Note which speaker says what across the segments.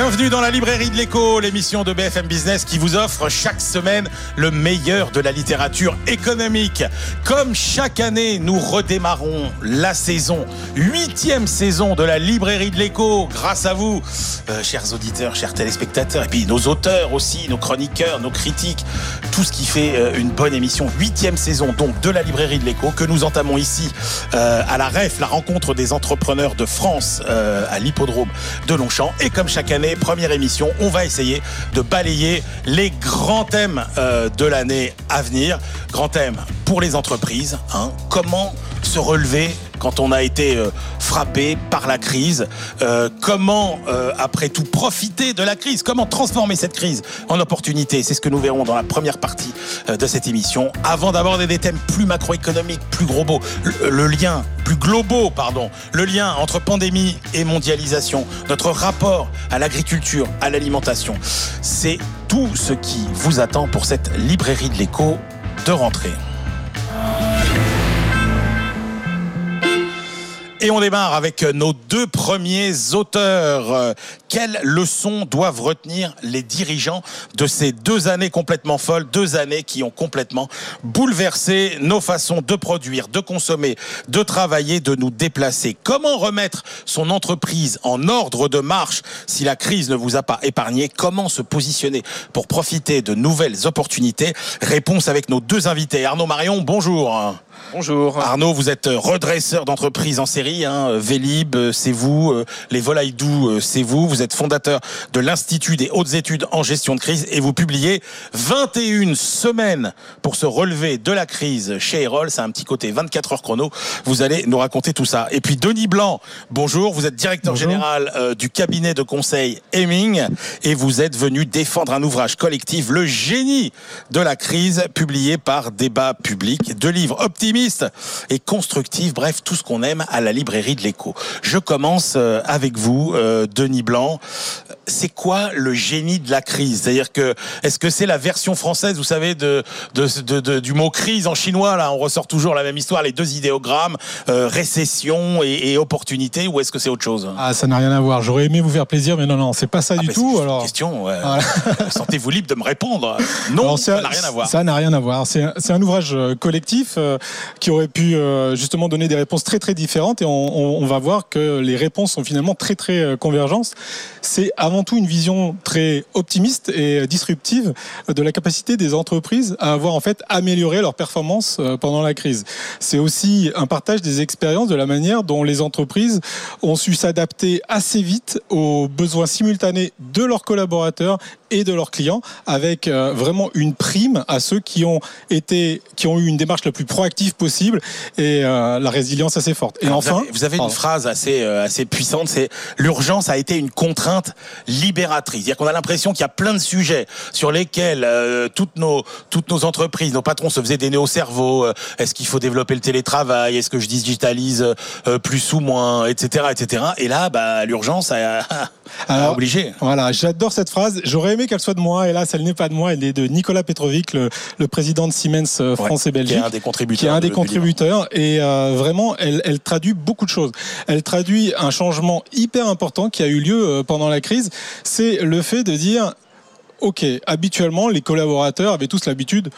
Speaker 1: Bienvenue dans la librairie de l'écho, l'émission de BFM Business qui vous offre chaque semaine le meilleur de la littérature économique. Comme chaque année, nous redémarrons la saison, huitième saison de la librairie de l'écho, grâce à vous, euh, chers auditeurs, chers téléspectateurs, et puis nos auteurs aussi, nos chroniqueurs, nos critiques, tout ce qui fait euh, une bonne émission. Huitième saison donc de la librairie de l'écho que nous entamons ici euh, à la REF, la rencontre des entrepreneurs de France à l'hippodrome de Longchamp. Et comme chaque année, première émission, on va essayer de balayer les grands thèmes euh, de l'année à venir. Grand thème pour les entreprises. hein. Comment se relever quand on a été euh, frappé par la crise Euh, Comment, euh, après tout, profiter de la crise Comment transformer cette crise en opportunité? C'est ce que nous verrons dans la première partie de cette émission. Avant d'aborder des thèmes plus macroéconomiques, plus globaux, le, le lien, plus globaux, pardon, le lien entre pandémie et mondialisation, notre rapport à l'agriculture, à l'alimentation, c'est tout ce qui vous attend pour cette librairie de l'écho de rentrée. Et on démarre avec nos deux premiers auteurs. Quelles leçons doivent retenir les dirigeants de ces deux années complètement folles, deux années qui ont complètement bouleversé nos façons de produire, de consommer, de travailler, de nous déplacer? Comment remettre son entreprise en ordre de marche si la crise ne vous a pas épargné? Comment se positionner pour profiter de nouvelles opportunités? Réponse avec nos deux invités. Arnaud Marion, bonjour.
Speaker 2: Bonjour.
Speaker 1: Arnaud, vous êtes redresseur d'entreprise en série. Hein. Vélib, euh, c'est vous. Euh, Les volailles doux, euh, c'est vous. Vous êtes fondateur de l'Institut des hautes études en gestion de crise et vous publiez 21 semaines pour se relever de la crise chez Erol. C'est un petit côté 24 heures chrono. Vous allez nous raconter tout ça. Et puis Denis Blanc, bonjour. Vous êtes directeur
Speaker 3: Bonjour.
Speaker 1: général euh, du cabinet de conseil Heming et vous êtes venu défendre un ouvrage collectif, Le génie de la crise, publié par Débat Public. Deux livres et constructifs, bref, tout ce qu'on aime à la librairie de l'écho. Je commence euh, avec vous, euh, Denis Blanc. C'est quoi le génie de la crise? C'est-à-dire que, est-ce que c'est la version française, vous savez, de, de, de- de- du mot crise en chinois? Là, on ressort toujours la même histoire, les deux idéogrammes, euh, récession et, et opportunité, ou est-ce que c'est autre chose?
Speaker 3: Ah, ça n'a rien à voir. J'aurais aimé vous faire plaisir, mais non, non, c'est pas ça
Speaker 1: Ah,
Speaker 3: du
Speaker 1: c'est
Speaker 3: tout.
Speaker 1: une
Speaker 3: Alors,
Speaker 1: question. ouais.
Speaker 3: Voilà.
Speaker 1: Sentez-vous libre de me répondre? Non,
Speaker 3: Alors,
Speaker 1: ça n'a rien à voir.
Speaker 3: Ça n'a rien à voir. C'est un, ouvrage collectif qui aurait pu euh, justement donner des réponses très très différentes et on va voir que les réponses sont finalement très très euh, convergentes. C'est avant tout une vision très optimiste et disruptive de la capacité des entreprises à avoir en fait amélioré leur performance euh, pendant la crise. C'est aussi un partage des expériences de la manière dont les entreprises ont su s'adapter assez vite aux besoins simultanés de leurs collaborateurs et de leurs clients avec euh, vraiment une prime à ceux qui ont été qui ont eu une démarche la plus proactive possible et euh, la résilience assez forte. Et
Speaker 1: Alors,
Speaker 3: enfin,
Speaker 1: vous avez, vous avez une phrase assez euh, assez puissante, c'est l'urgence a été une contrainte libératrice. C'est-à-dire qu'on a l'impression qu'il y a plein de sujets sur lesquels toutes nos toutes nos entreprises, nos patrons se faisaient des nœuds au cerveau. Est-ce qu'il faut développer le télétravail Est-ce que je digitalise plus ou moins, etc., etc. Et là, bah l'urgence a, a
Speaker 3: Alors,
Speaker 1: obligé.
Speaker 3: Voilà, j'adore cette phrase. J'aurais aimé qu'elle soit de moi, hélas, elle n'est pas de moi. Elle est de Nicolas Petrovic, le, le président de Siemens euh, France
Speaker 1: Ouais,
Speaker 3: et Belgique.
Speaker 1: Qui est un des contributeurs.
Speaker 3: qui est un des
Speaker 1: de-
Speaker 3: contributeurs et euh, vraiment elle, elle traduit beaucoup de choses. Elle traduit un changement hyper important qui a eu lieu euh, pendant la crise, c'est le fait de dire OK, habituellement les collaborateurs avaient tous l'habitude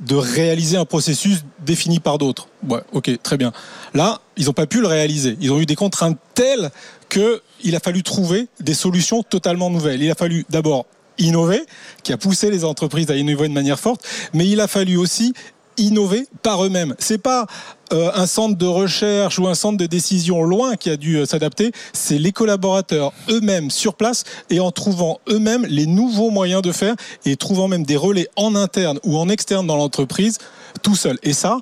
Speaker 3: de réaliser un processus défini par d'autres. Ouais, OK, très bien. Là, ils n'ont pas pu le réaliser. Ils ont eu des contraintes telles que il a fallu trouver des solutions totalement nouvelles. Il a fallu d'abord innover, qui a poussé les entreprises à innover de manière forte, mais il a fallu aussi innover par eux-mêmes. C'est pas euh, un centre de recherche ou un centre de décision loin qui a dû euh, s'adapter, c'est les collaborateurs eux-mêmes sur place et en trouvant eux-mêmes les nouveaux moyens de faire et trouvant même des relais en interne ou en externe dans l'entreprise tout seul. Et ça,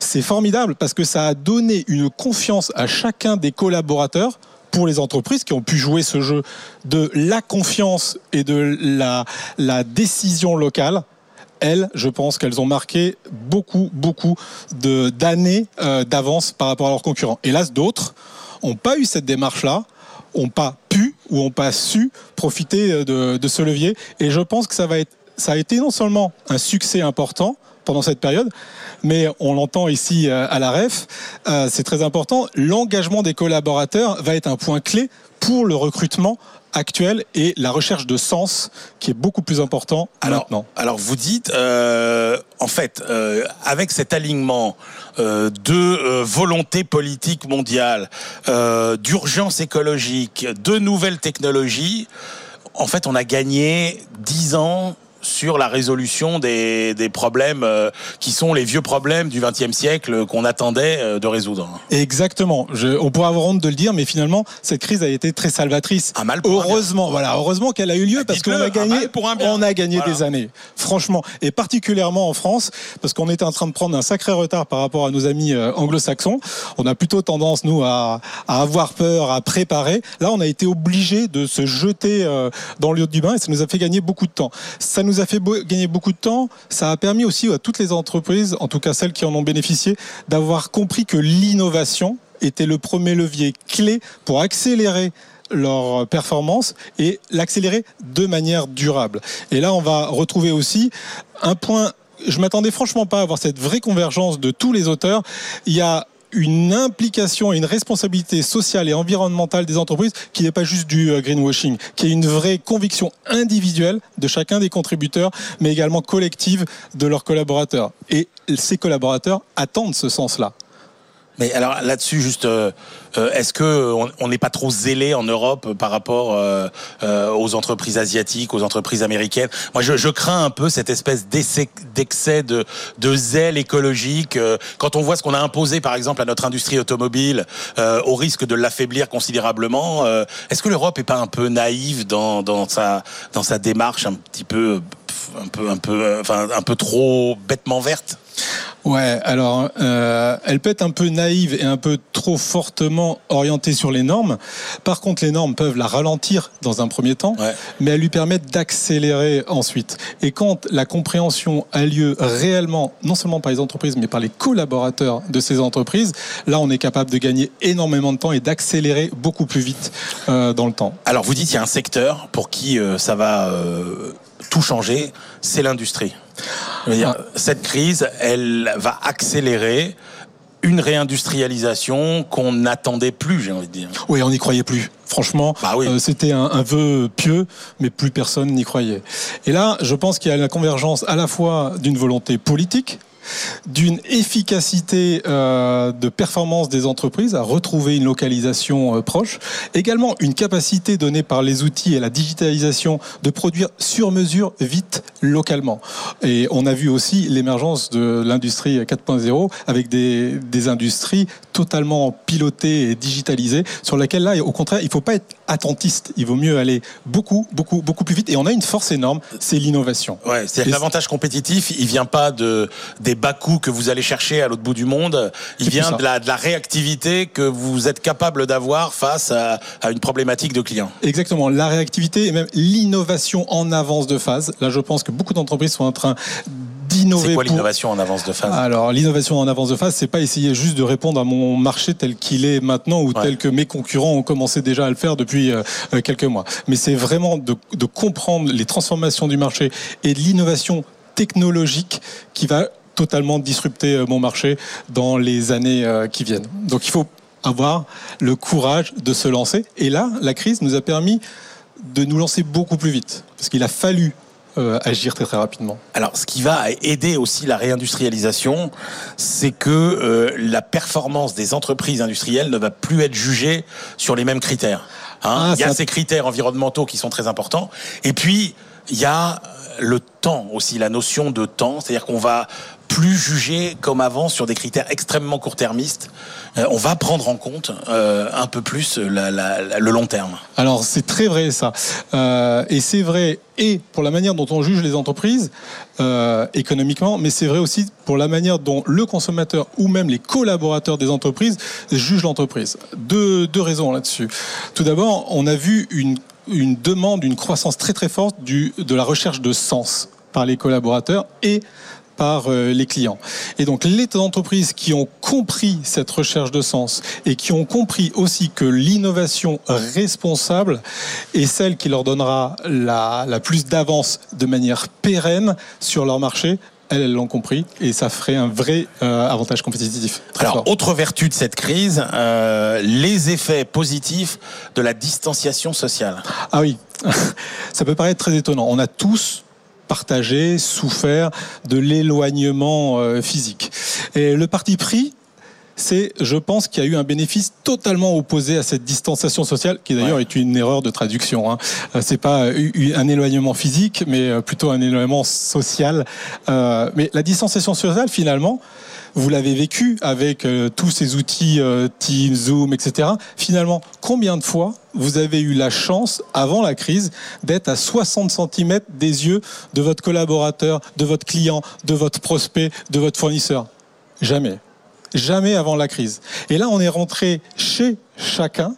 Speaker 3: c'est formidable parce que ça a donné une confiance à chacun des collaborateurs pour les entreprises qui ont pu jouer ce jeu de la confiance et de la, décision locale elles, je pense qu'elles ont marqué beaucoup, beaucoup d'années euh, d'avance par rapport à leurs concurrents. Hélas, d'autres n'ont pas eu cette démarche-là, n'ont pas pu ou n'ont pas su profiter de, de ce levier. Et je pense que ça va être ça a été non seulement un succès important pendant cette période, mais on l'entend ici euh, à la REF, euh, c'est très important, l'engagement des collaborateurs va être un point clé pour le recrutement actuel et la recherche de sens qui est beaucoup plus important
Speaker 1: alors,
Speaker 3: maintenant.
Speaker 1: Alors vous dites, euh, en fait, euh, avec cet alignement euh, de volonté politique mondiale, d'urgence écologique, de nouvelles technologies, en fait, on a gagné 10 ans sur la résolution des, des problèmes euh, qui sont les vieux problèmes du XXe siècle qu'on attendait euh, de résoudre.
Speaker 3: Exactement. Je, on pourrait avoir honte de le dire, mais finalement, cette crise a été très salvatrice.
Speaker 1: Un mal pour un
Speaker 3: heureusement, voilà, heureusement qu'elle a eu lieu parce qu'on a gagné,
Speaker 1: mal pour un bien.
Speaker 3: on a gagné
Speaker 1: Voilà.
Speaker 3: des années, franchement, et particulièrement en France, parce qu'on était en train de prendre un sacré retard par rapport à nos amis euh, anglo-saxons. On a plutôt tendance nous à, à avoir peur, à préparer. Là, on a été obligé de se jeter dans le lieu du bain et ça nous a fait gagner beaucoup de temps. Ça nous a fait gagner beaucoup de temps. Ça a permis aussi à toutes les entreprises, en tout cas celles qui en ont bénéficié, d'avoir compris que l'innovation était le premier levier clé pour accélérer leur performance et l'accélérer de manière durable. Et là, on va retrouver aussi un point. Je m'attendais franchement pas à avoir cette vraie convergence de tous les auteurs. Il y a une implication et une responsabilité sociale et environnementale des entreprises qui n'est pas juste du euh, greenwashing, qui est une vraie conviction individuelle de chacun des contributeurs, mais également collective de leurs collaborateurs. Et ces collaborateurs attendent ce sens-là.
Speaker 1: Mais alors là-dessus, juste, euh, euh, est-ce que on- n'est pas trop zélé en Europe par rapport euh, aux entreprises asiatiques, aux entreprises américaines? Moi, je, crains un peu cette espèce d'excès de, zèle écologique. quand on voit ce qu'on a imposé, par exemple, à notre industrie automobile, au risque de l'affaiblir considérablement, est-ce que l'Europe est pas un peu naïve dans, sa dans sa démarche, un petit peu, un peu, un peu, enfin, un peu trop bêtement verte?
Speaker 3: Ouais, alors euh, elle peut être un peu naïve et un peu trop fortement orientée sur les normes. Par contre, les normes peuvent la ralentir dans un premier temps,
Speaker 1: Ouais.
Speaker 3: mais elles lui permettent d'accélérer ensuite. Et quand la compréhension a lieu réellement, non seulement par les entreprises, mais par les collaborateurs de ces entreprises, là, on est capable de gagner énormément de temps et d'accélérer beaucoup plus vite euh, dans le temps.
Speaker 1: Alors vous dites il y a un secteur pour qui euh, ça va tout changer, c'est l'industrie. Dire, Cette crise, elle va accélérer une réindustrialisation qu'on n'attendait plus, j'ai envie de dire.
Speaker 3: Oui, on n'y croyait plus. Franchement,
Speaker 1: Bah oui.
Speaker 3: euh, c'était un, un vœu pieux, mais plus personne n'y croyait. Et là, je pense qu'il y a la convergence à la fois d'une volonté politique, d'une efficacité euh, de performance des entreprises à retrouver une localisation euh, proche, également une capacité donnée par les outils et la digitalisation de produire sur mesure vite localement. Et on a vu aussi l'émergence de l'industrie 4.0 avec des, des industries totalement pilotées et digitalisées sur laquelle là, au contraire, il ne faut pas être attentiste. Il vaut mieux aller beaucoup, beaucoup, beaucoup plus vite. Et on a une force énorme, c'est l'innovation.
Speaker 1: Ouais,
Speaker 3: Et-
Speaker 1: l'avantage compétitif, il vient pas de des bas coûts que vous allez chercher à l'autre bout du monde, il vient de la, de la réactivité que vous êtes capable d'avoir face à, à une problématique de client.
Speaker 3: Exactement, la réactivité et même l'innovation en avance de phase. Là, je pense que beaucoup d'entreprises sont en train d'innover.
Speaker 1: C'est quoi
Speaker 3: pour-
Speaker 1: l'innovation en avance de phase?
Speaker 3: Alors, l'innovation en avance de phase, c'est pas essayer juste de répondre à mon marché tel qu'il est maintenant ou
Speaker 1: Ouais.
Speaker 3: tel que mes concurrents ont commencé déjà à le faire depuis euh, euh, quelques mois. Mais c'est vraiment de, de comprendre les transformations du marché et de l'innovation technologique qui va totalement disrupter euh, mon marché dans les années euh, qui viennent. Donc, il faut avoir le courage de se lancer. Et là, la crise nous a permis de nous lancer beaucoup plus vite parce qu'il a fallu euh, agir très très rapidement.
Speaker 1: Alors, ce qui va aider aussi la réindustrialisation, c'est que euh, la performance des entreprises industrielles ne va plus être jugée sur les mêmes critères. Hein.
Speaker 3: Ah,
Speaker 1: il y a
Speaker 3: ça-
Speaker 1: ces critères environnementaux qui sont très importants. Et puis, il y a le temps aussi, la notion de temps. C'est-à-dire qu'on va plus juger comme avant sur des critères extrêmement court-termistes. Euh, on va prendre en compte euh, un peu plus le long terme.
Speaker 3: Alors c'est très vrai ça. Euh, et c'est vrai et pour la manière dont on juge les entreprises économiquement, mais c'est vrai aussi pour la manière dont le consommateur ou même les collaborateurs des entreprises jugent l'entreprise. Deux, deux raisons là-dessus. Tout d'abord, on a vu une, une demande, une croissance très très forte de la recherche de sens par les collaborateurs et par euh, les clients. Et donc les entreprises qui ont compris cette recherche de sens et qui ont compris aussi que l'innovation responsable est celle qui leur donnera la, la plus d'avance de manière pérenne sur leur marché, elles l'ont compris et ça ferait un vrai euh, avantage compétitif.
Speaker 1: Alors, fort. autre vertu de cette crise, euh, les effets positifs de la distanciation sociale.
Speaker 3: Ah oui, ça peut paraître très étonnant. On a tous partagé, souffert de l'éloignement euh, physique. Et le parti pris, c'est, je pense, qu'il y a eu un bénéfice totalement opposé à cette distanciation sociale, qui d'ailleurs ouais. est une erreur de traduction. Hein. Euh, c'est pas un éloignement physique, mais euh, plutôt un éloignement social. Euh, mais la distanciation sociale, finalement, vous l'avez vécu avec euh, tous ces outils euh, Teams, Zoom, etc. Finalement, combien de fois vous avez eu la chance, avant la crise, d'être à 60 cm des yeux de votre collaborateur, de votre client, de votre prospect, de votre fournisseur? Jamais jamais avant la crise. Et là, on est rentré chez chacun.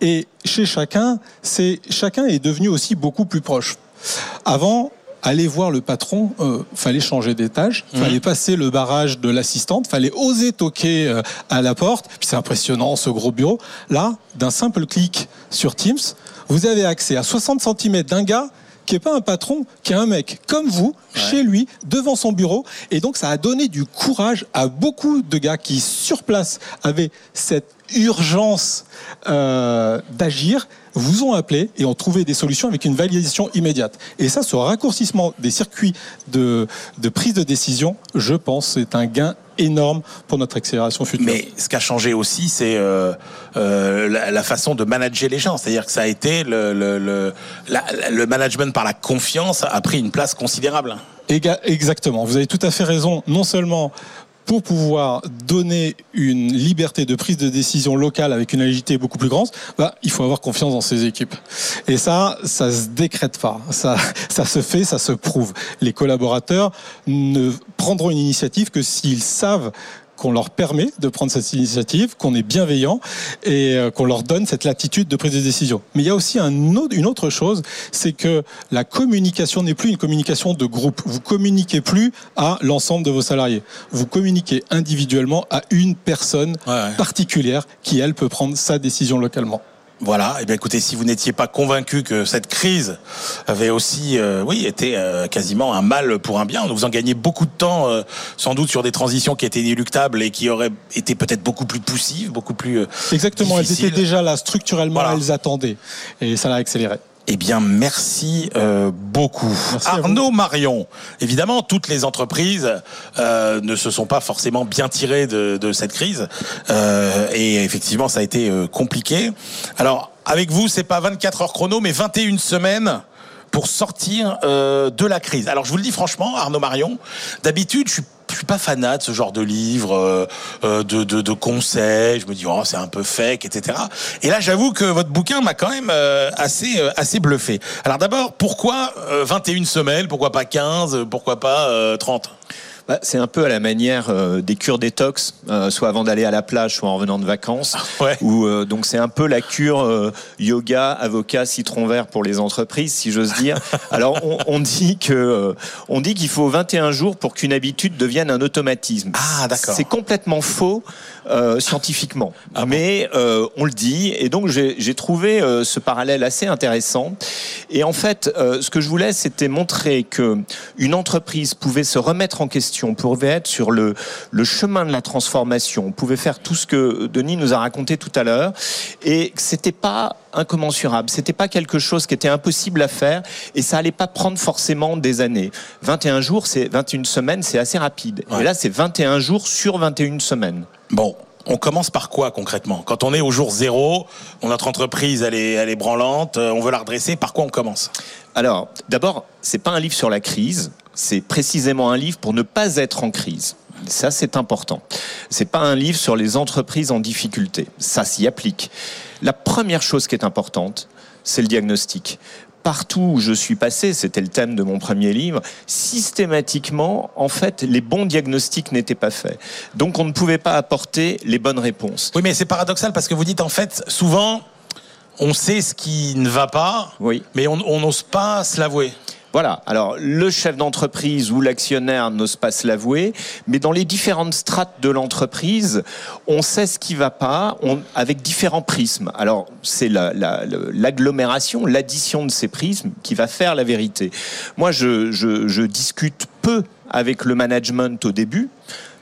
Speaker 3: Et chez chacun, c'est chacun est devenu aussi beaucoup plus proche. Avant, aller voir le patron, euh, fallait changer d'étage, mmh. fallait passer le barrage de l'assistante, fallait oser toquer euh, à la porte. Puis c'est impressionnant ce gros bureau. Là, d'un simple clic sur Teams, vous avez accès à 60 cm d'un gars qui n'est pas un patron, qui est un mec comme vous, ouais. chez lui, devant son bureau. Et donc, ça a donné du courage à beaucoup de gars qui, sur place, avaient cette urgence euh, d'agir, vous ont appelé et ont trouvé des solutions avec une validation immédiate. Et ça, ce raccourcissement des circuits de, de prise de décision, je pense, c'est un gain énorme pour notre accélération future.
Speaker 1: Mais ce qui a changé aussi, c'est euh, euh, la, la, façon de manager les gens. C'est-à-dire que ça a été le, le, le, la, le, management par la confiance a pris une place considérable.
Speaker 3: Exactement. Vous avez tout à fait raison. Non seulement pour pouvoir donner une liberté de prise de décision locale avec une agilité beaucoup plus grande, bah, il faut avoir confiance dans ses équipes. Et ça, ça se décrète pas. Ça, ça se fait, ça se prouve. Les collaborateurs ne prendront une initiative que s'ils savent qu'on leur permet de prendre cette initiative, qu'on est bienveillant et euh, qu'on leur donne cette latitude de prise de décision. Mais il y a aussi un autre, une autre chose, c'est que la communication n'est plus une communication de groupe. Vous communiquez plus à l'ensemble de vos salariés. Vous communiquez individuellement à une personne ouais, ouais. particulière qui, elle, peut prendre sa décision localement.
Speaker 1: Voilà. Et eh bien, écoutez, si vous n'étiez pas convaincu que cette crise avait aussi, euh, oui, été euh, quasiment un mal pour un bien, vous en gagnez beaucoup de temps, euh, sans doute sur des transitions qui étaient inéluctables et qui auraient été peut-être beaucoup plus poussives, beaucoup plus. euh,
Speaker 3: Exactement.
Speaker 1: difficiles.
Speaker 3: Elles étaient déjà là structurellement,
Speaker 1: Voilà.
Speaker 3: elles attendaient et ça l'a accéléré.
Speaker 1: Eh bien, merci euh, beaucoup.
Speaker 3: Merci.
Speaker 1: Arnaud Marion, évidemment, toutes les entreprises euh, ne se sont pas forcément bien tirées de, de cette crise. Euh, et effectivement, ça a été euh, compliqué. Alors, avec vous, c'est pas 24 heures chrono, mais 21 semaines pour sortir euh, de la crise. Alors, je vous le dis franchement, Arnaud Marion, d'habitude, je suis suis pas fanat de ce genre de livre, euh, euh, de, de, de, conseils. Je me dis, oh, c'est un peu fake, etc. Et là, j'avoue que votre bouquin m'a quand même euh, assez, euh, assez bluffé. Alors d'abord, pourquoi 21 semaines? Pourquoi pas 15 Pourquoi pas 30
Speaker 2: bah, c'est un peu à la manière euh, des cures détox, euh, soit avant d'aller à la plage, soit en revenant de vacances.
Speaker 1: Ouais.
Speaker 2: Où, euh, donc c'est un peu la cure yoga, avocat, citron vert pour les entreprises, si j'ose dire. Alors on, on dit que on dit qu'il faut 21 jours pour qu'une habitude devienne un automatisme.
Speaker 1: Ah d'accord.
Speaker 2: C'est complètement faux scientifiquement,
Speaker 1: Ah
Speaker 2: mais on le dit. Et donc j'ai trouvé ce parallèle assez intéressant. Et en fait, ce que je voulais, c'était montrer que une entreprise pouvait se remettre en question, pouvait être sur le, le chemin de la transformation, pouvait faire tout ce que Denis nous a raconté tout à l'heure, et c'était pas incommensurable, c'était pas quelque chose qui était impossible à faire, et ça allait pas prendre forcément des années. 21 jours, c'est 21 semaines, c'est assez rapide.
Speaker 1: Ouais.
Speaker 2: Et là, c'est 21 jours sur 21 semaines.
Speaker 1: Bon, on commence par quoi concrètement? Quand on est au jour zéro, notre entreprise elle est, elle est branlante, euh, on veut la redresser, par quoi on commence?
Speaker 2: Alors, d'abord, c'est pas un livre sur la crise, c'est précisément un livre pour ne pas être en crise. Ça, c'est important. C'est pas un livre sur les entreprises en difficulté. Ça s'y applique. La première chose qui est importante, c'est le diagnostic. Partout où je suis passé, c'était le thème de mon premier livre, systématiquement, en fait, les bons diagnostics n'étaient pas faits. Donc, on ne pouvait pas apporter les bonnes réponses.
Speaker 1: Oui, mais c'est paradoxal parce que vous dites en fait, souvent, on sait ce qui ne va pas,
Speaker 2: Oui.
Speaker 1: mais on on n'ose pas se l'avouer.
Speaker 2: Voilà. Alors, le chef d'entreprise ou l'actionnaire n'ose pas se l'avouer, mais dans les différentes strates de l'entreprise, on sait ce qui va pas avec différents prismes. Alors, c'est l'agglomération, la, l'addition de ces prismes qui va faire la vérité. Moi, je discute peu avec le management au début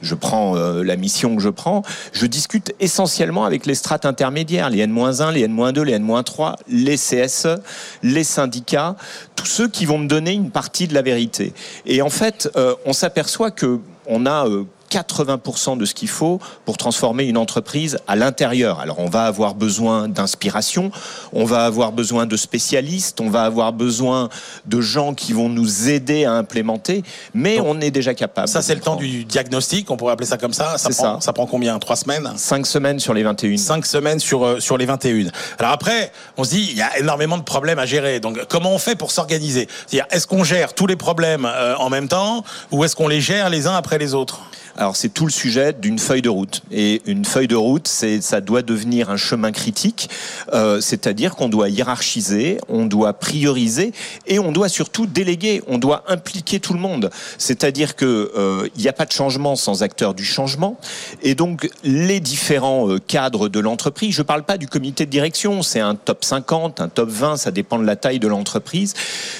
Speaker 2: je prends euh, la mission que je prends, je discute essentiellement avec les strates intermédiaires, les N-1, les N-2, les N-3, les CSE, les syndicats, tous ceux qui vont me donner une partie de la vérité. Et en fait, euh, on s'aperçoit que on a euh, 80% de ce qu'il faut pour transformer une entreprise à l'intérieur. Alors on va avoir besoin d'inspiration, on va avoir besoin de spécialistes, on va avoir besoin de gens qui vont nous aider à implémenter, mais on est déjà capable.
Speaker 1: Ça c'est le temps du diagnostic, on pourrait appeler ça comme ça. Ça prend, ça. ça prend combien? Trois semaines?
Speaker 2: Cinq semaines sur les 21.
Speaker 1: Cinq semaines sur, euh, sur les 21. Alors après, on se dit, il y a énormément de problèmes à gérer. Donc comment on fait pour s'organiser? C'est-à-dire, est-ce qu'on gère tous les problèmes euh, en même temps ou est-ce qu'on les gère les uns après les autres?
Speaker 2: Alors c'est tout le sujet d'une feuille de route. Et une feuille de route, ça doit devenir un chemin critique, euh, c'est-à-dire qu'on doit hiérarchiser, on doit prioriser et on doit surtout déléguer. On doit impliquer tout le monde. C'est-à-dire que euh, il n'y a pas de changement sans acteur du changement. Et donc les différents euh, cadres de l'entreprise, je ne parle pas du comité de direction, c'est un top 50, un top 20, ça dépend de la taille de l'entreprise,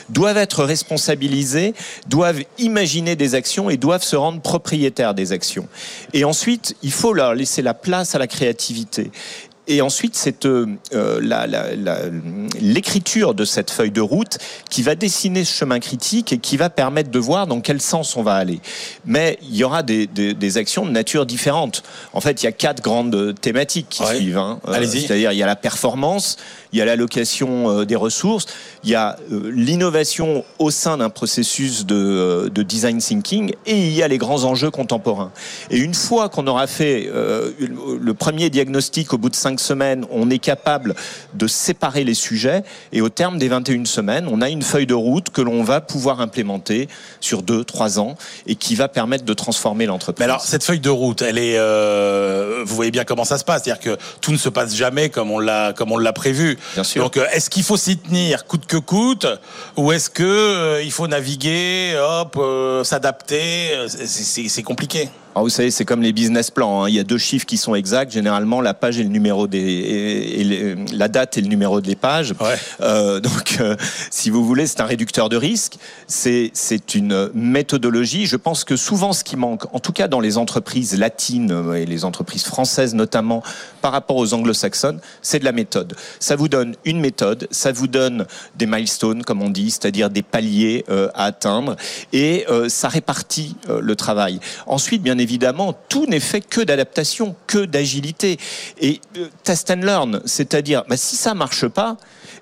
Speaker 2: doivent être responsabilisés, doivent imaginer des actions et doivent se rendre propriétaires des Et ensuite, il faut leur laisser la place à la créativité. Et ensuite, c'est euh, euh, l'écriture de cette feuille de route qui va dessiner ce chemin critique et qui va permettre de voir dans quel sens on va aller. Mais il y aura des, actions de nature différente. En fait, il y a quatre grandes thématiques qui suivent. Hein.
Speaker 1: Euh,
Speaker 2: c'est-à-dire, il y a la performance, il y a l'allocation des ressources, il y a l'innovation au sein d'un processus de, de, design thinking et il y a les grands enjeux contemporains. Et une fois qu'on aura fait le premier diagnostic au bout de cinq semaines, on est capable de séparer les sujets et au terme des 21 semaines, on a une feuille de route que l'on va pouvoir implémenter sur 2 trois ans et qui va permettre de transformer l'entreprise.
Speaker 1: Mais alors, cette feuille de route, elle est, euh, vous voyez bien comment ça se passe, c'est-à-dire que tout ne se passe jamais comme on l'a, comme on l'a prévu.
Speaker 2: Bien sûr.
Speaker 1: Donc, euh, est-ce qu'il faut s'y tenir coûte que coûte, ou est-ce que euh, il faut naviguer, hop, s'adapter? C'est compliqué.
Speaker 2: Alors vous savez, c'est comme les business plans. Hein. Il y a deux chiffres qui sont exacts. Généralement, la page et le numéro des, et, la date et le numéro des pages. Euh, donc, euh, si vous voulez, c'est un réducteur de risque. C'est c'est une méthodologie. Je pense que souvent, ce qui manque, en tout cas dans les entreprises latines euh, et les entreprises françaises notamment, par rapport aux anglo-saxonnes, c'est de la méthode. Ça vous donne une méthode, ça vous donne des milestones, comme on dit, c'est-à-dire des paliers euh, à atteindre, et euh, ça répartit le travail. Ensuite, bien évidemment, tout n'est fait que d'adaptation, que d'agilité. Et euh, test and learn, c'est-à-dire, bah, si ça marche pas,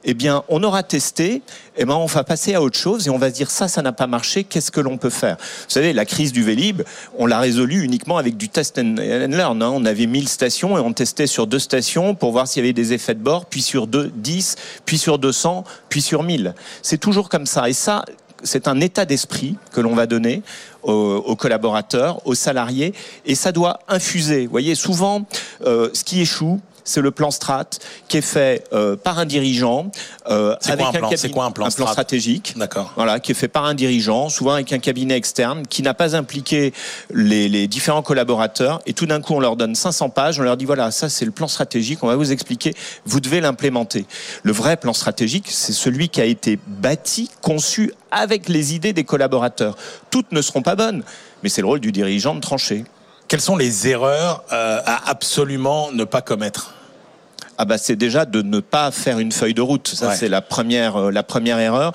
Speaker 2: eh bien, on aura testé, eh ben, on va passer à autre chose et on va se dire ça, ça n'a pas marché, qu'est-ce que l'on peut faire? Vous savez, la crise du Vélib, on l'a résolue uniquement avec du test and, learn. Hein. On avait 1000 stations et on testait sur deux stations pour voir s'il y avait des effets de bord, puis sur deux, 10, puis sur 200, puis sur 1000. C'est toujours comme ça. Et ça, c'est un état d'esprit que l'on va donner aux, collaborateurs, aux salariés, et ça doit infuser. Vous voyez, souvent, euh, ce qui échoue, c'est le plan strat qui est fait euh, par un dirigeant
Speaker 1: euh, avec un, plan, quoi un, plan,
Speaker 2: un plan stratégique.
Speaker 1: D'accord.
Speaker 2: Voilà, qui est fait par un dirigeant, souvent avec un cabinet externe, qui n'a pas impliqué les, les, différents collaborateurs. Et tout d'un coup, on leur donne 500 pages, on leur dit voilà, ça c'est le plan stratégique, on va vous expliquer, vous devez l'implémenter. Le vrai plan stratégique, c'est celui qui a été bâti, conçu avec les idées des collaborateurs. Toutes ne seront pas bonnes, mais c'est le rôle du dirigeant de trancher.
Speaker 1: Quelles sont les erreurs euh, à absolument ne pas commettre?
Speaker 2: Ah bah c'est déjà de ne pas faire une feuille de route. Ça c'est la première euh, la première erreur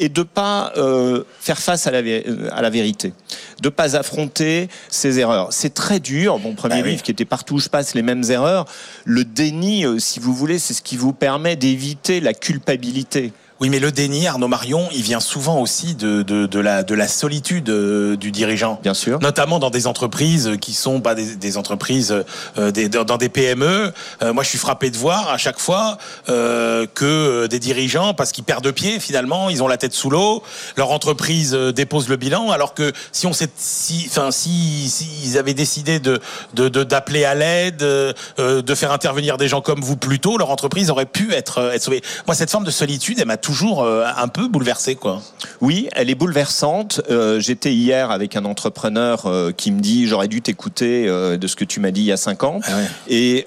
Speaker 2: et de pas euh, faire face à la à la vérité, de pas affronter ces erreurs. C'est très dur. Mon premier bah livre qui était partout où je passe les mêmes erreurs, le déni, si vous voulez, c'est ce qui vous permet d'éviter la culpabilité.
Speaker 1: Oui, mais le déni, Arnaud Marion, il vient souvent aussi de, de, de la, de la solitude euh, du dirigeant.
Speaker 2: Bien sûr.
Speaker 1: Notamment dans des entreprises qui sont pas des, des entreprises, euh, des, dans des PME. Euh, moi, je suis frappé de voir à chaque fois euh, que des dirigeants, parce qu'ils perdent pied finalement, ils ont la tête sous l'eau, leur entreprise dépose le bilan, alors que si on s'est, si, enfin, si, si ils avaient décidé de d'appeler de, à l'aide, de faire intervenir des gens comme vous plus tôt, leur entreprise aurait pu être, être sauvée. Moi, cette forme de solitude, elle m'a toujours toujours euh, un peu bouleversée, quoi.
Speaker 2: Oui, elle est bouleversante. Euh, J'étais hier avec un entrepreneur euh, qui me dit j'aurais dû t'écouter euh, de ce que tu m'as dit il y a cinq ans.
Speaker 1: Ah ouais.
Speaker 2: Et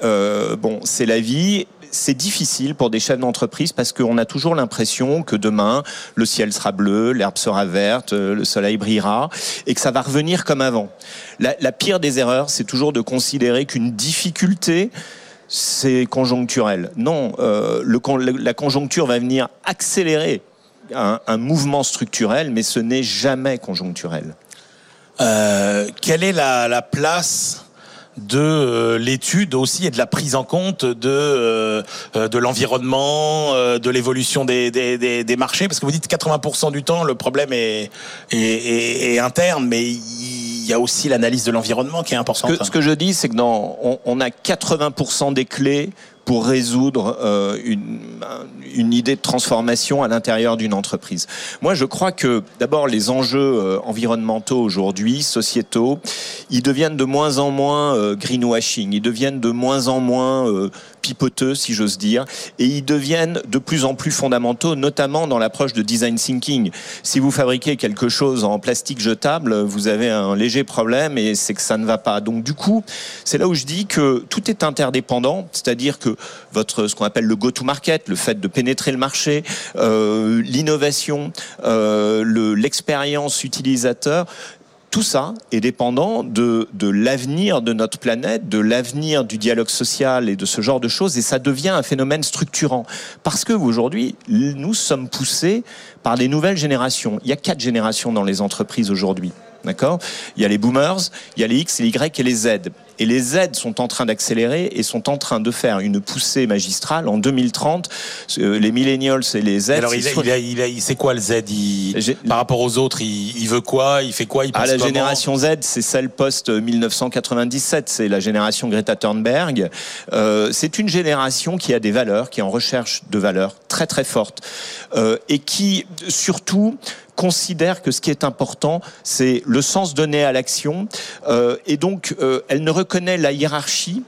Speaker 2: bon, c'est la vie. C'est difficile pour des chefs d'entreprise parce qu'on a toujours l'impression que demain, le ciel sera bleu, l'herbe sera verte, le soleil brillera et que ça va revenir comme avant. La, la pire des erreurs, c'est toujours de considérer qu'une difficulté, c'est conjoncturel. Non, euh, la conjoncture va venir accélérer un, mouvement structurel, mais ce n'est jamais conjoncturel.
Speaker 1: Euh, quelle est la, la place de euh, l'étude aussi et de la prise en compte de de l'environnement, de l'évolution des, des, marchés? Parce que vous dites 80% du temps, le problème est, est, est- est interne, mais il y a aussi l'analyse de l'environnement qui est
Speaker 2: Ce
Speaker 1: importante.
Speaker 2: que, ce que je dis, c'est que dans, on, on a 80% des clés pour résoudre euh, une, une idée de transformation à l'intérieur d'une entreprise. Moi, je crois que d'abord les enjeux euh, environnementaux aujourd'hui, sociétaux, ils deviennent de moins en moins euh, greenwashing, ils deviennent de moins en moins euh, pipoteux, si j'ose dire, et ils deviennent de plus en plus fondamentaux, notamment dans l'approche de design thinking. Si vous fabriquez quelque chose en plastique jetable, vous avez un léger problème et c'est que ça ne va pas. Donc du coup, c'est là où je dis que tout est interdépendant, c'est-à-dire que votre ce qu'on appelle le go-to-market, le fait de pénétrer le marché, euh, l'innovation, euh, le- l'expérience utilisateur. Tout ça est dépendant de, l'avenir de notre planète, de l'avenir du dialogue social et de ce genre de choses, et ça devient un phénomène structurant. Parce que aujourd'hui, nous sommes poussés par des nouvelles générations. Il y a quatre générations dans les entreprises aujourd'hui. D'accord Il y a les boomers, il y a les X, les Y et les Z. Et les Z sont en train d'accélérer et sont en train de faire une poussée magistrale. En 2030, euh, les millennials et les Z.
Speaker 1: Alors,
Speaker 2: c'est
Speaker 1: il,
Speaker 2: soit-
Speaker 1: il, il, il- c'est quoi le Z? Par rapport aux autres, il, veut quoi? Il fait quoi? Il
Speaker 2: Ah,
Speaker 1: pense
Speaker 2: la
Speaker 1: comment?
Speaker 2: génération Z, c'est celle post-1997, c'est la génération Greta Thunberg. Euh, c'est une génération qui a des valeurs, qui est en recherche de valeurs très très fortes, euh, et qui surtout considère que ce qui est important, c'est le sens donné à l'action, euh, et donc euh, elle ne reconnaît la hiérarchie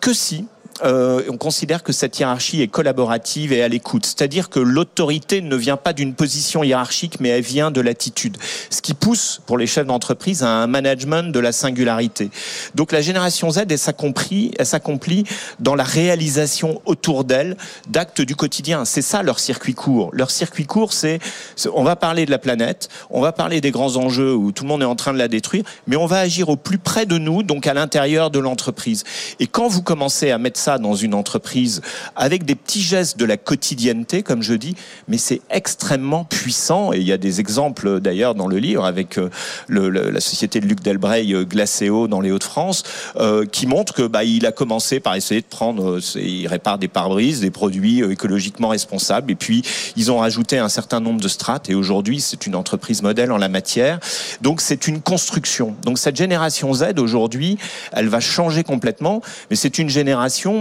Speaker 2: que si euh, on considère que cette hiérarchie est collaborative et à l'écoute. C'est-à-dire que l'autorité ne vient pas d'une position hiérarchique, mais elle vient de l'attitude. Ce qui pousse pour les chefs d'entreprise à un management de la singularité. Donc la génération Z, elle s'accomplit, dans la réalisation autour d'elle d'actes du quotidien. C'est ça leur circuit court. Leur circuit court, c'est- on va parler de la planète, on va parler des grands enjeux où tout le monde est en train de la détruire, mais on va agir au plus près de nous, donc à l'intérieur de l'entreprise. Et quand vous commencez à mettre ça dans une entreprise avec des petits gestes de la quotidienneté, comme je dis, mais c'est extrêmement puissant. Et il y a des exemples d'ailleurs dans le livre avec euh, la société de Luc Delbreil, euh, Glacéo, dans les Hauts-de-France, euh, qui montre que bah, il a commencé par essayer de prendre, euh, il répare des pare-brises, des produits euh, écologiquement responsables, et puis ils ont rajouté un certain nombre de strates. Et aujourd'hui, c'est une entreprise modèle en la matière. Donc c'est une construction. Donc cette génération Z aujourd'hui, elle va changer complètement, mais c'est une génération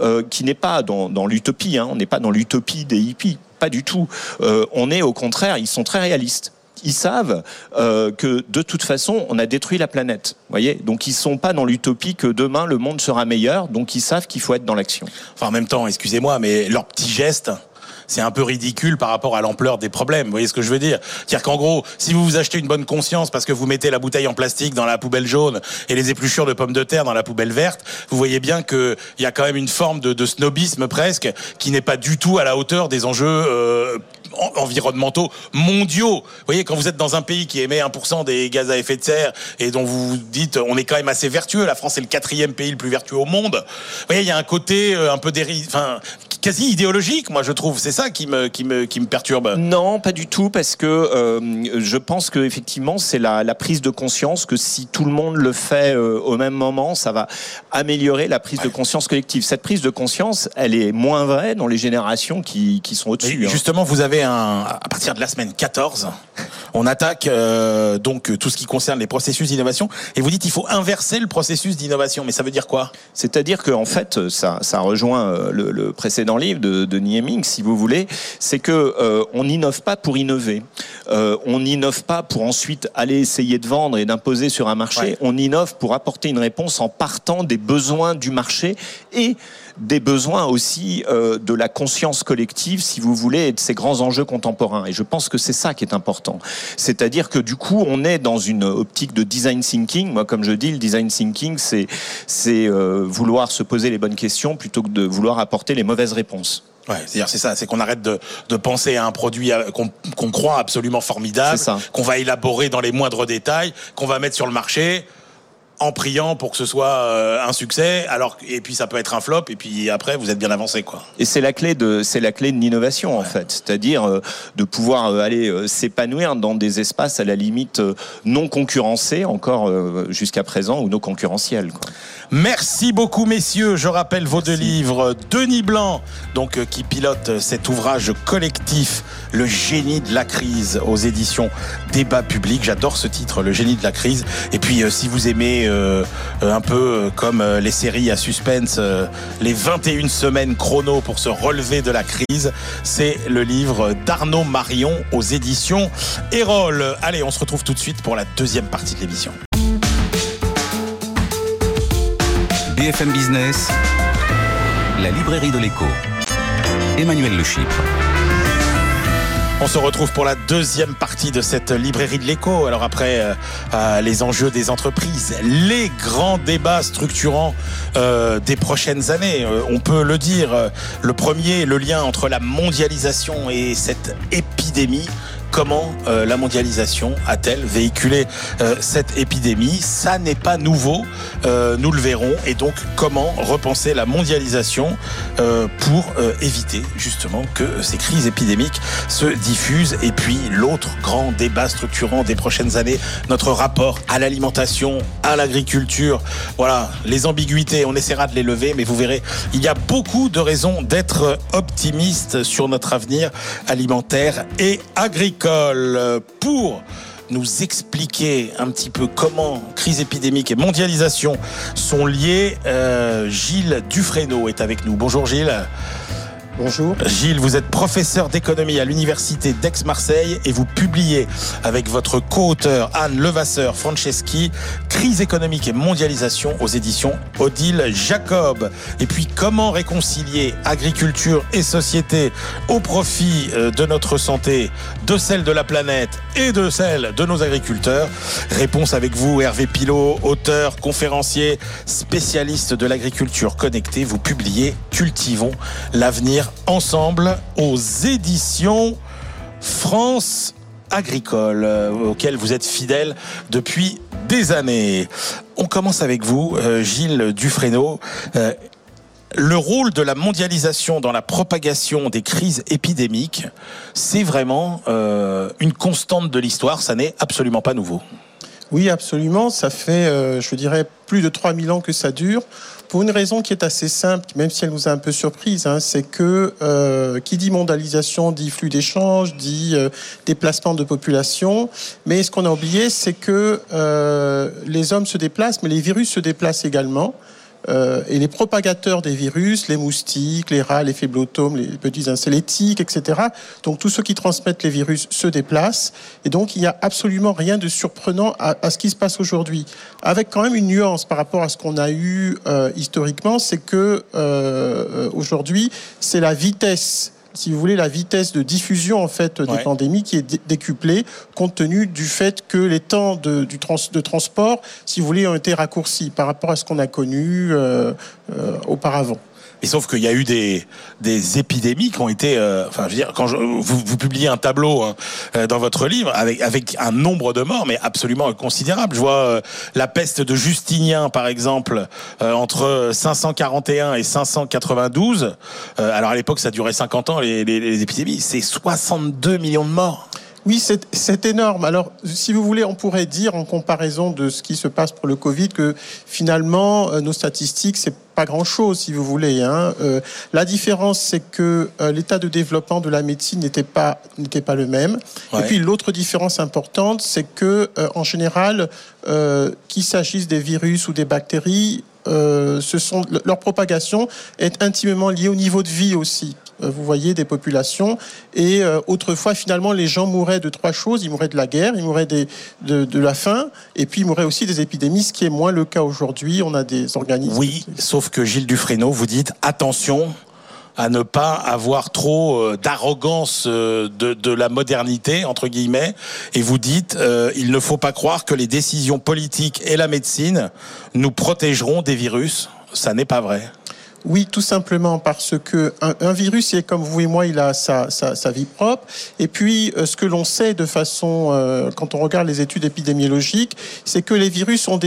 Speaker 2: euh, qui n'est pas dans, l'utopie. Hein. On n'est pas dans l'utopie des hippies, pas du tout. Euh, on est au contraire, ils sont très réalistes. Ils savent euh, que de toute façon, on a détruit la planète. Voyez, donc ils sont pas dans l'utopie que demain le monde sera meilleur. Donc ils savent qu'il faut être dans l'action.
Speaker 1: En même temps, excusez-moi, mais leurs petits gestes, c'est un peu ridicule par rapport à l'ampleur des problèmes. Vous voyez ce que je veux dire? C'est-à-dire qu'en gros, si vous vous achetez une bonne conscience parce que vous mettez la bouteille en plastique dans la poubelle jaune et les épluchures de pommes de terre dans la poubelle verte, vous voyez bien qu'il y a quand même une forme de, snobisme presque qui n'est pas du tout à la hauteur des enjeux euh, en- environnementaux mondiaux. Vous voyez, quand vous êtes dans un pays qui émet 1% des gaz à effet de serre et dont vous vous dites on est quand même assez vertueux, la France est le quatrième pays le plus vertueux au monde. Vous voyez, il y a un côté euh, un peu déri... enfin, quasi idéologique, moi je trouve. C'est ça qui me, qui me, qui me perturbe.
Speaker 2: Non, pas du tout, parce que euh, je pense que effectivement c'est la, la prise de conscience que si tout le monde le fait euh, au même moment, ça va améliorer la prise de conscience collective. Cette prise de conscience, elle est moins vraie dans les générations qui, qui sont au-dessus. hein.
Speaker 1: Justement, vous avez un à partir de la semaine 14, on attaque euh, donc tout ce qui concerne les processus d'innovation et vous dites il faut inverser le processus d'innovation. Mais ça veut dire quoi?
Speaker 2: C'est-à-dire que en fait, ça, ça rejoint le, le précédent livre de, de Nieming, si vous voulez, c'est que euh, on n'innove pas pour innover. Euh, on n'innove pas pour ensuite aller essayer de vendre et d'imposer sur un marché.
Speaker 1: Ouais.
Speaker 2: On innove pour apporter une réponse en partant des besoins du marché et des besoins aussi euh, de la conscience collective, si vous voulez, et de ces grands enjeux contemporains. Et je pense que c'est ça qui est important. C'est-à-dire que du coup, on est dans une optique de design thinking. Moi, comme je dis, le design thinking, c'est c'est euh, vouloir se poser les bonnes questions plutôt que de vouloir apporter les mauvaises réponses.
Speaker 1: Ouais, c'est-à-dire c'est ça, c'est qu'on arrête de, de penser à un produit euh, qu'on croit absolument formidable, qu'on va élaborer dans les moindres détails, qu'on va mettre sur le marché en priant pour que ce soit euh, un succès, alors et puis ça peut être un flop et puis après vous êtes bien avancé quoi.
Speaker 2: Et c'est la clé de c'est la clé de l'innovation en fait, c'est-à-dire euh, de pouvoir euh, aller euh, s'épanouir dans des espaces à la limite euh, non concurrencés encore euh, jusqu'à présent ou non concurrentiels. Quoi.
Speaker 1: Merci beaucoup messieurs. Je rappelle vos deux livres. Denis Blanc, donc euh, qui pilote cet ouvrage collectif, Le génie de la crise, aux éditions Débat public. J'adore ce titre, Le génie de la crise. Et puis euh, si vous aimez euh, euh, un peu euh, comme les séries à suspense, les 21 semaines chrono pour se relever de la crise, c'est le livre d'Arnaud Marion aux éditions Erol. Allez, on se retrouve tout de suite pour la deuxième partie de l'émission.
Speaker 4: BFM Business, la librairie de l'écho. Emmanuel Le Chypre.
Speaker 1: On se retrouve pour la deuxième partie de cette librairie de l'écho. Alors après euh, euh, les enjeux des entreprises, les grands débats structurants euh, des prochaines années, on peut le dire. Le premier, le lien entre la mondialisation et cette épidémie. Comment euh, la mondialisation a-t-elle véhiculé euh, cette épidémie? Ça n'est pas nouveau, euh, nous le verrons. Et donc, comment repenser la mondialisation pour éviter justement que ces crises épidémiques se diffusent? Et puis, l'autre grand débat structurant des prochaines années, notre rapport à l'alimentation, à l'agriculture. Voilà, les ambiguïtés, on essaiera de les lever, mais vous verrez, il y a beaucoup de raisons d'être optimiste sur notre avenir alimentaire et agricole. Pour nous expliquer un petit peu comment crise épidémique et mondialisation sont liées, euh, Gilles Dufresneau est avec nous. Bonjour Gilles.
Speaker 5: Bonjour.
Speaker 1: Gilles, vous êtes professeur d'économie à l'université d'Aix-Marseille et vous publiez avec votre co-auteur Anne Levasseur Franceschi Crise économique et mondialisation aux éditions Odile Jacob. Et puis comment réconcilier agriculture et société au profit euh, de notre santé, de celle de la planète et de celle de nos agriculteurs? Réponse avec vous Hervé Pilot, auteur, conférencier, spécialiste de l'agriculture connectée. Vous publiez Cultivons l'avenir ensemble aux éditions France agricole, euh, auquel vous êtes fidèle depuis des années. On commence avec vous, euh, Gilles Dufresneau. Euh, le rôle de la mondialisation dans la propagation des crises épidémiques, c'est vraiment une constante de l'histoire, ça n'est absolument pas nouveau.
Speaker 5: Oui, absolument. Ça fait, euh, je dirais, plus de 3000 ans que ça dure. Pour une raison qui est assez simple, même si elle nous a un peu surprise, hein, c'est que euh, qui dit mondialisation dit flux d'échange, dit euh, déplacement de population. Mais ce qu'on a oublié, c'est que euh, les hommes se déplacent, mais les virus se déplacent également. Euh, et les propagateurs des virus, les moustiques, les rats, les féblotomes, les petits insectes, les tiques, etc. Donc tous ceux qui transmettent les virus se déplacent. Et donc il n'y a absolument rien de surprenant à, à ce qui se passe aujourd'hui. Avec quand même une nuance par rapport à ce qu'on a eu euh, historiquement, c'est que euh, aujourd'hui c'est la vitesse si vous voulez, la vitesse de diffusion en fait des
Speaker 1: Ouais.
Speaker 5: pandémies qui est dé- décuplée compte tenu du fait que les temps de, du trans, de transport, si vous voulez, ont été raccourcis par rapport à ce qu'on a connu euh, euh, auparavant.
Speaker 1: Et sauf qu'il y a eu des, des épidémies qui ont été, euh, enfin, je veux dire, quand vous, publiez un tableau hein, euh, dans votre livre avec, avec un nombre de morts, mais absolument considérable. Je vois euh, la peste de Justinien, par exemple, entre 541 et 592. Euh, alors à l'époque, ça durait 50 ans, les- les épidémies. C'est 62 millions de morts.
Speaker 5: Oui, c'est énorme. Alors, si vous voulez, on pourrait dire en comparaison de ce qui se passe pour le Covid que finalement, euh, nos statistiques, c'est pas grand-chose, si vous voulez. Hein. Euh, la différence, c'est que euh, l'état de développement de la médecine n'était pas n'était pas le même.
Speaker 1: Ouais.
Speaker 5: Et puis l'autre différence importante, c'est que euh, en général, qu'il s'agisse des virus ou des bactéries, ce sont leur propagation est intimement liée au niveau de vie aussi vous voyez, des populations. Et euh, autrefois, finalement, les gens mouraient de trois choses. Ils mouraient de la guerre, ils mouraient de, de, la faim, et puis ils mouraient aussi des épidémies, ce qui est moins le cas aujourd'hui. On a des organismes.
Speaker 1: Oui, sauf que Gilles Dufresneau, vous dites attention à ne pas avoir trop euh, d'arrogance de, la modernité, entre guillemets, et vous dites euh, il ne faut pas croire que les décisions politiques et la médecine nous protégeront des virus. Ça n'est pas vrai.
Speaker 5: Oui, tout simplement parce que un, virus, comme vous et moi, il a sa, vie propre. Et puis, euh, ce que l'on sait de façon, euh, quand on regarde les études épidémiologiques, c'est que les virus ont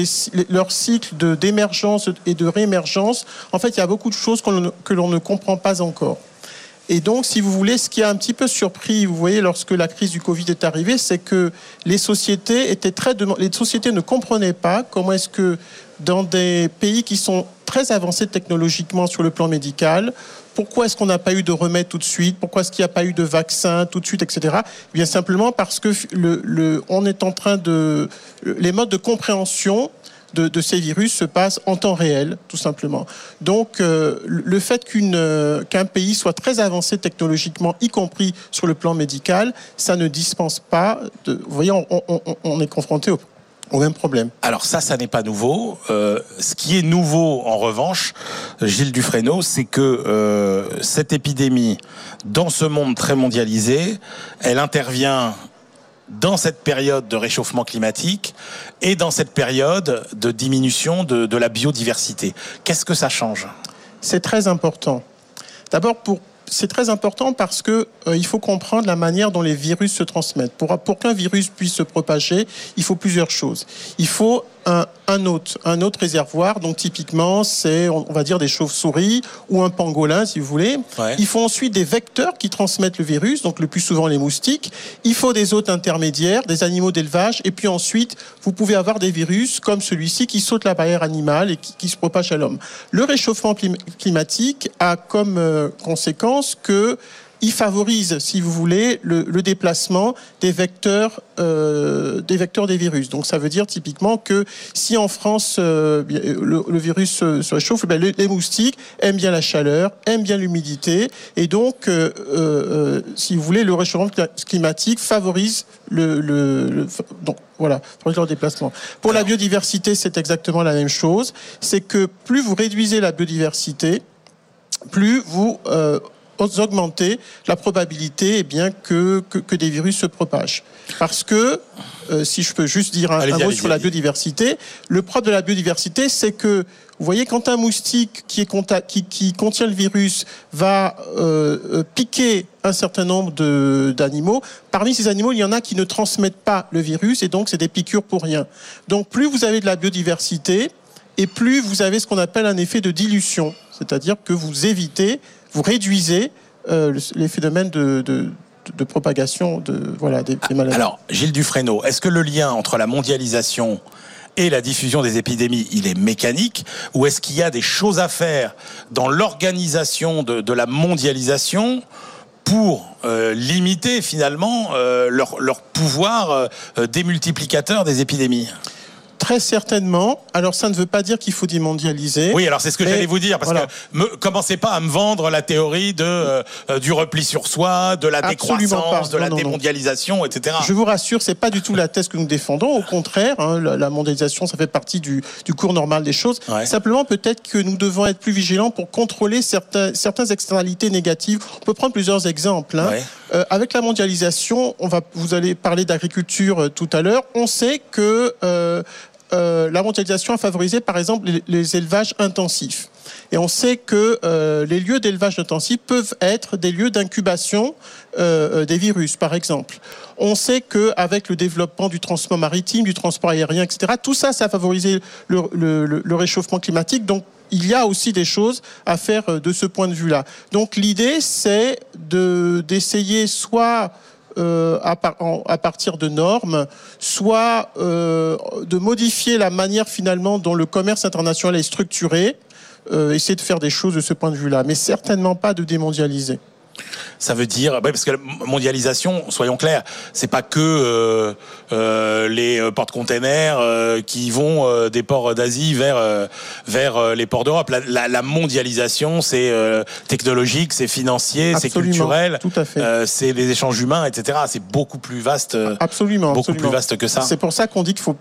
Speaker 5: leur cycle d'émergence et de réémergence. En fait, il y a beaucoup de choses que l'on ne comprend pas encore. Et donc, si vous voulez, ce qui a un petit peu surpris, vous voyez, lorsque la crise du Covid est arrivée, c'est que les sociétés les sociétés ne comprenaient pas comment est-ce que dans des pays qui sont très avancés technologiquement sur le plan médical. Pourquoi est-ce qu'on n'a pas eu de remède tout de suite? Pourquoi est-ce qu'il n'y a pas eu de vaccin tout de suite, etc. Eh bien simplement parce que le, on est en train de les modes de compréhension de, ces virus se passent en temps réel, tout simplement. Donc, euh, le fait euh, qu'un pays soit très avancé technologiquement, y compris sur le plan médical, ça ne dispense pas. De, vous voyez, on, on est confronté au problème.
Speaker 1: Alors ça, ça n'est pas nouveau. Euh, ce qui est nouveau, en revanche, Gilles Dufresneau, c'est que euh, cette épidémie, dans ce monde très mondialisé, elle intervient dans cette période de réchauffement climatique et dans cette période de diminution de, de la biodiversité. Qu'est-ce que ça change?
Speaker 5: C'est très important. D'abord, pour c'est très important parce que euh, il faut comprendre la manière dont les virus se transmettent. Pour, pour qu'un virus puisse se propager, il faut plusieurs choses. Il faut un, un hôte, un autre réservoir. Donc typiquement, c'est on va dire des chauves-souris ou un pangolin, si vous voulez. Il faut ensuite des vecteurs qui transmettent le virus, donc le plus souvent les moustiques. Il faut des hôtes intermédiaires, des animaux d'élevage, et puis ensuite vous pouvez avoir des virus comme celui-ci qui saute la barrière animale et qui, qui se propage à l'homme. Le réchauffement climatique a comme euh, conséquence que il favorise, si vous voulez, le, déplacement des vecteurs, euh, des vecteurs des virus. Donc ça veut dire typiquement que si en France euh, le, virus se, réchauffe, ben, les, moustiques aiment bien la chaleur, aiment bien l'humidité, et donc, euh, si vous voulez, le réchauffement climatique favorise le, le donc voilà, leur déplacement. Pour la biodiversité, c'est exactement la même chose. C'est que plus vous réduisez la biodiversité, plus vous augmenter la probabilité eh bien, que, que, des virus se propagent. Parce que, euh, si je peux juste dire un, mot sur la biodiversité, le propre de la biodiversité, c'est que, vous voyez, quand un moustique qui, est qui, qui contient le virus va euh, euh, piquer un certain nombre d'animaux, parmi ces animaux, il y en a qui ne transmettent pas le virus, et donc c'est des piqûres pour rien. Donc plus vous avez de la biodiversité, et plus vous avez ce qu'on appelle un effet de dilution, c'est-à-dire que vous évitez vous réduisez euh, les phénomènes de, propagation des, maladies.
Speaker 1: Alors, Gilles Dufresneau, est-ce que le lien entre la mondialisation et la diffusion des épidémies, il est mécanique ou est-ce qu'il y a des choses à faire dans l'organisation de, la mondialisation pour euh, limiter finalement euh, leur, leur, pouvoir démultiplicateur des épidémies?
Speaker 5: Très certainement. Alors ça ne veut pas dire qu'il faut démondialiser.
Speaker 1: Oui, alors c'est ce que j'allais vous dire parce que me, commencez pas à me vendre la théorie de euh, du repli sur soi, de la décroissance, de la démondialisation, etc.
Speaker 5: Je vous rassure, c'est pas du tout la thèse que nous défendons. Au contraire, hein, la, mondialisation, ça fait partie du, du cours normal des choses. Simplement, peut-être que nous devons être plus vigilants pour contrôler certains, certaines externalités négatives. On peut prendre plusieurs exemples. Hein. Euh, avec la mondialisation, on va, vous allez parler d'agriculture euh, tout à l'heure. On sait que euh, la mondialisation a favorisé, par exemple, les, élevages intensifs. Et on sait que euh, les lieux d'élevage intensif peuvent être des lieux d'incubation euh, des virus, par exemple. On sait qu'avec le développement du transport maritime, du transport aérien, etc., tout ça, ça a favorisé le réchauffement climatique. Donc, il y a aussi des choses à faire de ce point de vue-là. Donc, l'idée, c'est d'essayer soit euh, à, partir de normes, soit euh, de modifier la manière finalement dont le commerce international est structuré, euh, essayer de faire des choses de ce point de vue-là, mais certainement pas de démondialiser.
Speaker 1: Ça veut dire, ouais, parce que la mondialisation, soyons clairs, c'est pas que euh, euh, les euh, porte-containers euh, qui vont des ports d'Asie vers vers les ports d'Europe. La, la- la mondialisation, c'est technologique, c'est financier, c'est culturel, c'est les échanges humains, etc. C'est beaucoup plus vaste,
Speaker 5: Absolument,
Speaker 1: beaucoup
Speaker 5: absolument.
Speaker 1: plus vaste que ça.
Speaker 5: C'est pour ça qu'on dit qu'il faut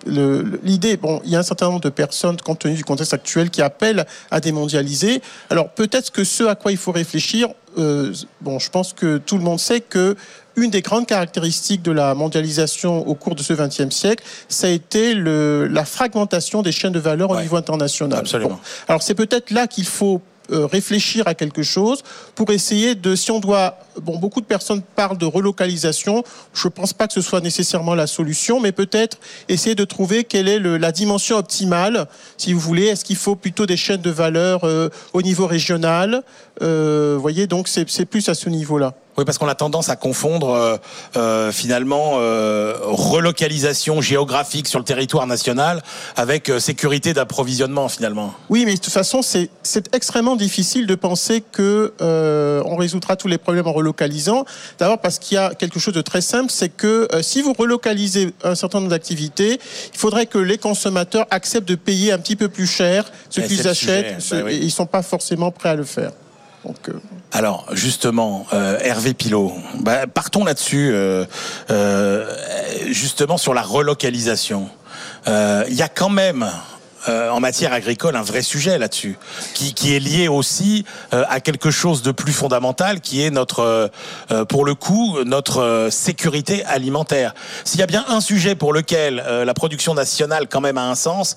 Speaker 5: l'idée. Bon, il y a un certain nombre de personnes, compte tenu du contexte actuel, qui appellent à démondialiser. Alors peut-être que ce à quoi il faut réfléchir. Euh, bon, je pense que tout le monde sait que une des grandes caractéristiques de la mondialisation au cours de ce XXe siècle, ça a été le, la fragmentation des chaînes de valeur au niveau international.
Speaker 1: Absolument.
Speaker 5: Bon. Alors c'est peut-être là qu'il faut euh, réfléchir à quelque chose pour essayer de, si on doit, bon, beaucoup de personnes parlent de relocalisation. Je ne pense pas que ce soit nécessairement la solution, mais peut-être essayer de trouver quelle est le- la dimension optimale, si vous voulez. Est-ce qu'il faut plutôt des chaînes de valeur euh, au niveau régional euh, Vous voyez, donc c'est c'est plus à ce niveau-là.
Speaker 1: Oui, parce qu'on a tendance à confondre euh, euh, finalement euh, relocalisation géographique sur le territoire national avec euh, sécurité d'approvisionnement finalement.
Speaker 5: Oui, mais de toute façon, c'est extrêmement difficile de penser que on résoudra tous les problèmes en relocalisant. D'abord parce qu'il y a quelque chose de très simple, c'est que si vous relocalisez un certain nombre d'activités, il faudrait que les consommateurs acceptent de payer un petit peu plus cher ce
Speaker 1: Eh,
Speaker 5: qu'ils achètent.
Speaker 1: sujet, bah oui.
Speaker 5: ils sont pas forcément prêts à le faire. Euh,
Speaker 1: Alors justement, euh, Hervé Pilot, bah, partons là-dessus, euh, justement sur la relocalisation. Il y a quand même euh, en matière agricole un vrai sujet là-dessus, qui, est lié aussi euh, à quelque chose de plus fondamental, qui est notre, euh, pour le coup, notre sécurité alimentaire. S'il y a bien un sujet pour lequel la production nationale quand même a un sens,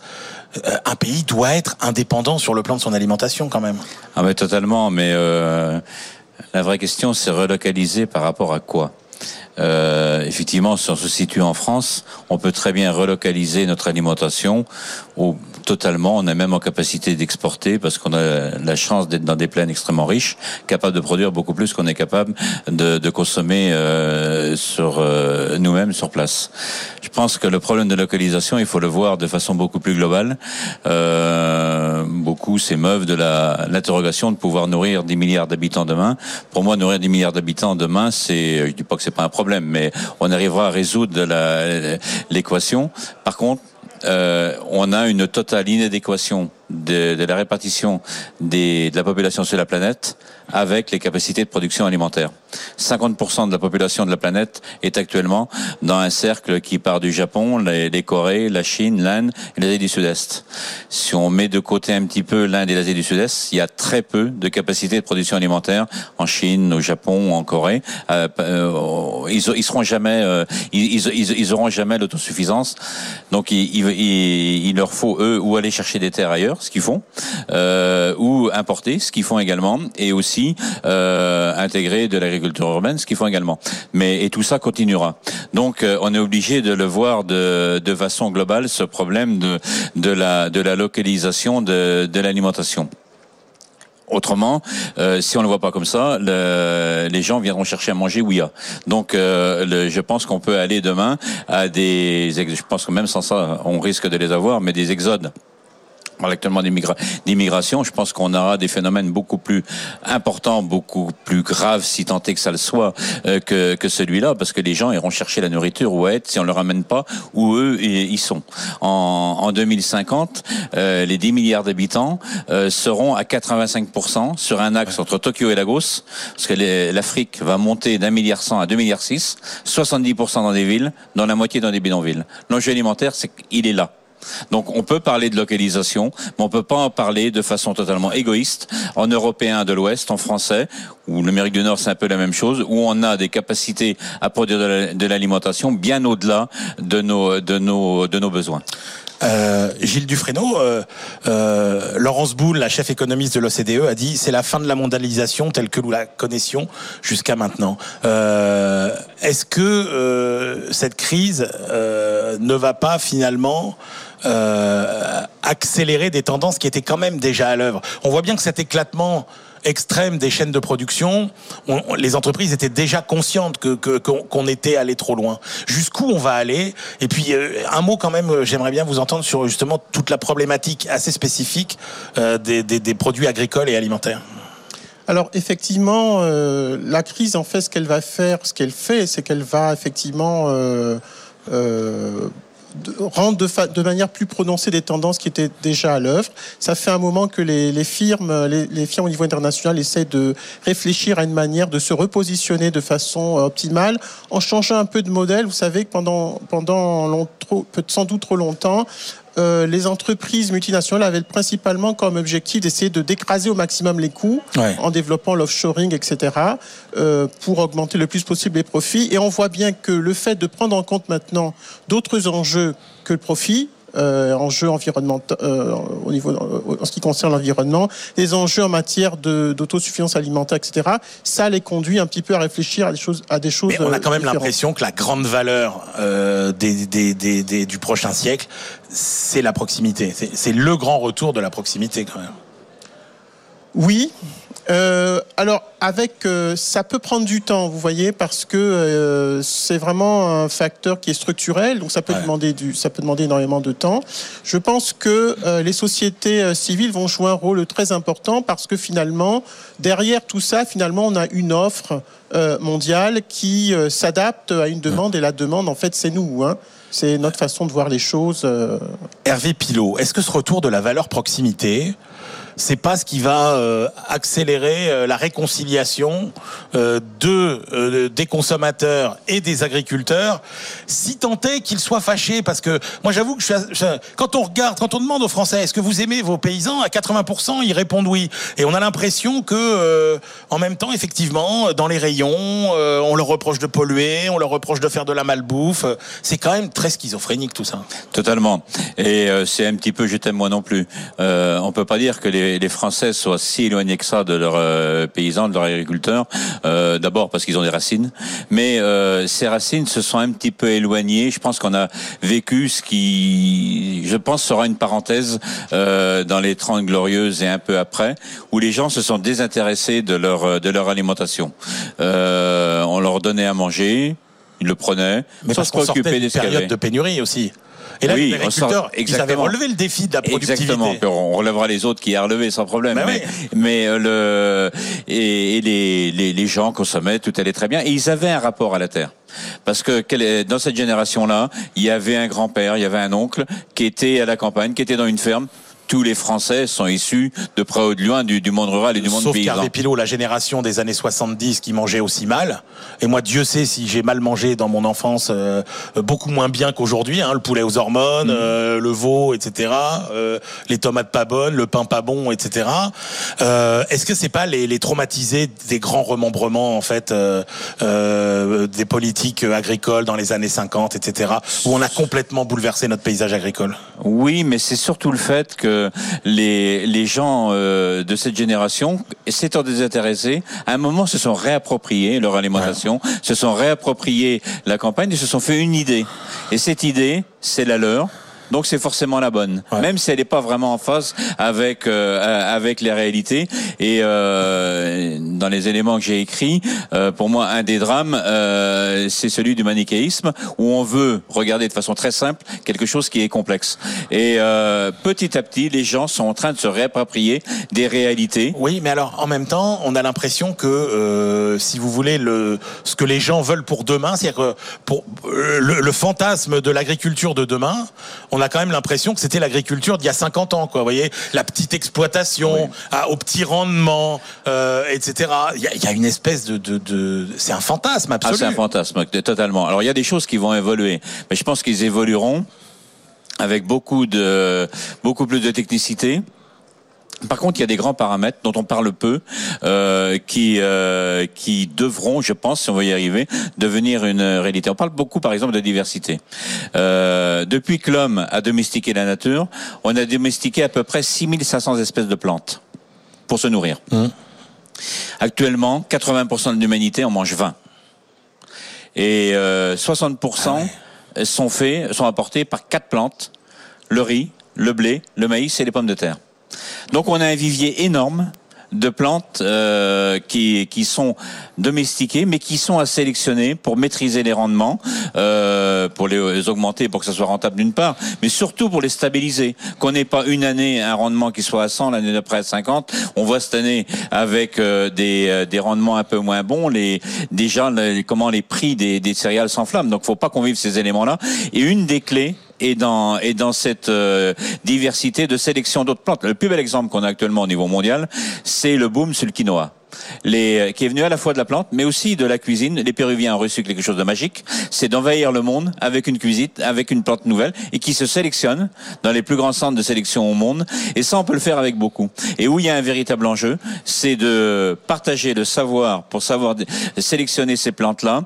Speaker 1: un pays doit être indépendant sur le plan de son alimentation quand même.
Speaker 6: Ah mais totalement, mais la vraie question c'est relocaliser par rapport à quoi? Euh, effectivement, si on se situe en France, on peut très bien relocaliser notre alimentation au, totalement. On est même en capacité d'exporter parce qu'on a la chance d'être dans des plaines extrêmement riches, capables de produire beaucoup plus qu'on est capable de, de consommer euh, sur euh, nous-mêmes sur place. Je pense que le problème de localisation, il faut le voir de façon beaucoup plus globale. Euh, beaucoup s'émeuvent de l'interrogation de pouvoir nourrir 10 milliards d'habitants demain. Pour moi, nourrir 10 milliards d'habitants demain, c'est, je dis pas que c'est pas un problème, mais on arrivera à résoudre l'équation. Par contre, euh, on a une totale inadéquation de, de la répartition des, de la population sur la planète avec les capacités de production alimentaire. 50% de la population de la planète est actuellement dans un cercle qui part du Japon, les, les Corées, la Chine, l'Inde et l'Asie du Sud-Est. Si on met de côté un petit peu l'Inde et l'Asie du Sud-Est, il y a très peu de capacités de production alimentaire en Chine, au Japon, en Corée. Euh, euh, ils, ils seront jamais, euh, ils, ils, ils- auront jamais l'autosuffisance. Donc il, il- il leur faut eux ou aller chercher des terres ailleurs, ce qu'ils font, euh, ou importer, ce qu'ils font également, et aussi euh, intégrer de l'agriculture urbaine, ce qu'ils font également. Mais et tout ça continuera. Donc euh, on est obligé de le voir de, de façon globale ce problème de de la de la localisation de, de l'alimentation. Autrement, euh, si on ne le voit pas comme ça, le- les gens viendront chercher à manger où il y a. Donc, euh, le- je pense qu'on peut aller demain à des, je pense que même sans ça, on risque de les avoir, mais des exodes. On parle actuellement d'immigra- d'immigration. Je pense qu'on aura des phénomènes beaucoup plus importants, beaucoup plus graves, si tant est que ça le soit, euh, que, que celui-là, parce que les gens iront chercher la nourriture où être si on ne leur ramène pas où eux y sont. En, en 2050, euh, les 10 milliards d'habitants euh, seront à 85% sur un axe entre Tokyo et Lagos, parce que l'Afrique va monter d'un milliard 100 à 2 milliards 6, 70% dans des villes, dans la moitié dans des bidonvilles. L'enjeu alimentaire, c'est qu'il est là. Donc on peut parler de localisation, mais on peut pas en parler de façon totalement égoïste. En européen de l'Ouest, en français, ou l'Amérique du Nord, c'est un peu la même chose, où on a des capacités à produire de la- de l'alimentation bien au-delà de nos de nos de nos besoins.
Speaker 1: Euh, Gilles Dufresneau, euh, euh, Laurence Boule, la chef économiste de l'OCDE, a dit c'est la fin de la mondialisation telle que nous la connaissions jusqu'à maintenant. Est-ce que cette crise ne va pas finalement euh, accélérer des tendances qui étaient quand même déjà à l'œuvre On voit bien que cet éclatement extrême des chaînes de production, on- on- les entreprises étaient déjà conscientes que qu'on était allé trop loin. Jusqu'où on va aller? Et puis euh, un mot quand même, euh, j'aimerais bien vous entendre sur justement toute la problématique assez spécifique des, des- produits agricoles et alimentaires.
Speaker 5: Alors effectivement, la crise en fait ce qu'elle va faire, ce qu'elle fait, c'est qu'elle va effectivement de- rendre de, manière plus prononcée des tendances qui étaient déjà à l'œuvre. Ça fait un moment que les, firmes, les, firmes au niveau international essaient de réfléchir à une manière de se repositionner de façon euh, optimale en changeant un peu de modèle. Vous savez que pendant, pendant long- sans doute trop longtemps, euh, les entreprises multinationales avaient principalement comme objectif d'essayer de d'écraser au maximum les coûts
Speaker 1: Ouais.
Speaker 5: en développant l'offshoring, etc., euh, pour augmenter le plus possible les profits. Et on voit bien que le fait de prendre en compte maintenant d'autres enjeux que le profit, euh, enjeux environnementaux euh, au niveau euh, en ce qui concerne l'environnement, les enjeux en matière d'autosuffisance alimentaire, etc. Ça les conduit un petit peu à réfléchir à des choses, à des choses.
Speaker 1: Mais on a quand même l'impression que la grande valeur euh, des, des- des- des- du prochain siècle, c'est la proximité. C'est- C'est le grand retour de la proximité quand même.
Speaker 5: Oui. Euh, alors, avec, euh, ça peut prendre du temps, vous voyez, parce que euh, c'est vraiment un facteur qui est structurel, donc ça peut
Speaker 1: Ouais.
Speaker 5: demander du, ça peut demander énormément de temps. Je pense que les sociétés civiles vont jouer un rôle très important parce que finalement, derrière tout ça, finalement, on a une offre mondiale qui s'adapte à une demande, et la demande, en fait, c'est nous. Hein. C'est notre façon de voir les choses.
Speaker 1: Hervé Pilot, est-ce que ce retour de la valeur proximité, c'est pas ce qui va euh, accélérer euh, la réconciliation euh, de des consommateurs et des agriculteurs, si tant est qu'ils soient fâchés Parce que moi, j'avoue que quand on regarde, quand on demande aux Français, est-ce que vous aimez vos paysans À 80%, ils répondent oui. Et on a l'impression que, en même temps, effectivement, dans les rayons, on leur reproche de polluer, on leur reproche de faire de la malbouffe. C'est quand même très schizophrénique tout ça.
Speaker 6: Totalement. Et c'est un petit peu je t'aime moi non plus. Euh, on peut pas dire que les, les Français soient si éloignés que ça de leurs euh, paysans, de leurs agriculteurs. Euh, D'abord parce qu'ils ont des racines, mais euh, ces racines se sont un petit peu éloignées. Je pense qu'on a vécu ce qui, je pense, sera une parenthèse dans les 30 glorieuses et un peu après, où les gens se sont désintéressés de leur de leur alimentation. On leur donnait à manger. Ils le prenaient,
Speaker 1: Mais
Speaker 6: sans
Speaker 1: parce
Speaker 6: se
Speaker 1: qu'on sortait
Speaker 6: préoccuper
Speaker 1: d'une
Speaker 6: de ce qu'il y
Speaker 1: période de pénurie aussi. Et là,
Speaker 6: Oui,
Speaker 1: les
Speaker 6: on
Speaker 1: agriculteurs,
Speaker 6: sort-
Speaker 1: ils avaient
Speaker 6: exactement.
Speaker 1: relevé le défi de la productivité.
Speaker 6: Exactement. On relèvera les autres qui a relevé sans problème.
Speaker 1: Bah
Speaker 6: mais
Speaker 1: oui.
Speaker 6: mais euh, le et, et les, les les gens consommaient, tout allait très bien et ils avaient un rapport à la terre. Parce que dans cette génération-là, il y avait un grand-père, il y avait un oncle qui était à la campagne, qui était dans une ferme. Tous les Français sont issus de près ou de loin du, du monde rural et du monde
Speaker 1: Sauf
Speaker 6: paysan.
Speaker 1: Carl Pilot, la génération des années 70 qui mangeait aussi mal. Et moi, Dieu sait si j'ai mal mangé dans mon enfance, euh, beaucoup moins bien qu'aujourd'hui. Hein, le poulet aux hormones,
Speaker 6: Mm.
Speaker 1: euh, le veau, etc. euh, les tomates pas bonnes, le pain pas bon, etc. Est-ce que c'est pas les, les traumatisés des grands remembrements en fait des politiques agricoles dans les années 50, etc. Où on a complètement bouleversé notre paysage agricole?
Speaker 6: Oui, mais c'est surtout le fait que les, les gens euh, de cette génération, s'étant désintéressés, à un moment se sont réappropriés leur alimentation, se sont réappropriés la campagne et se sont fait une idée. Et cette idée, c'est la leur. Donc c'est forcément la bonne,
Speaker 1: Ouais.
Speaker 6: même si elle n'est pas vraiment en phase avec euh, avec les réalités. Et euh, dans les éléments que j'ai écrits, euh, pour moi un des drames, euh, c'est celui du manichéisme où on veut regarder de façon très simple quelque chose qui est complexe. Et euh, petit à petit, les gens sont en train de se réapproprier des réalités.
Speaker 1: Oui, mais alors en même temps, on a l'impression que, euh, si vous voulez, le, ce que les gens veulent pour demain, c'est-à-dire que pour euh, le, le fantasme de l'agriculture de demain, on a quand même l'impression que c'était l'agriculture d'il y a 50 ans, quoi. Vous voyez, la petite exploitation, à- au petit rendement, euh, etc. Il y, a, il y a une espèce de, de, de c'est un fantasme
Speaker 6: Ah,
Speaker 1: absolu.
Speaker 6: c'est un fantasme, totalement. Alors il y a des choses qui vont évoluer, mais je pense qu'ils évolueront avec beaucoup de beaucoup plus de technicité. Par contre, il y a des grands paramètres dont on parle peu, euh, qui euh, qui devront, je pense, si on veut y arriver, devenir une réalité. On parle beaucoup, par exemple, de diversité. Euh, depuis que l'homme a domestiqué la nature, on a domestiqué à peu près 6500 espèces de plantes pour se nourrir. Actuellement, 80% de l'humanité en mange 20. Et euh, 60% sont faits, sont apportés par quatre plantes le riz, le blé, le maïs et les pommes de terre. Donc on a un vivier énorme de plantes euh, qui, qui sont domestiquées, mais qui sont à sélectionner pour maîtriser les rendements, euh, pour les augmenter, pour que ça soit rentable d'une part, mais surtout pour les stabiliser. Qu'on n'ait pas une année un rendement qui soit à 100, l'année d'après à 50. On voit cette année avec euh, des, euh, des rendements un peu moins bons, les déjà comment les prix des, des céréales s'enflamment. Donc, faut pas qu'on vive ces éléments-là. Et une des clés et dans et dans cette euh, diversité de sélection d'autres plantes. Le plus bel exemple qu'on a actuellement au niveau mondial, c'est le boom sur le quinoa. Les, euh, qui est venu à la fois de la plante, mais aussi de la cuisine. Les Péruviens ont reçu quelque chose de magique, c'est d'envahir le monde avec une cuisine, avec une plante nouvelle, et qui se sélectionne dans les plus grands centres de sélection au monde. Et ça, on peut le faire avec beaucoup. Et où il y a un véritable enjeu, c'est de partager le savoir pour savoir sélectionner ces plantes-là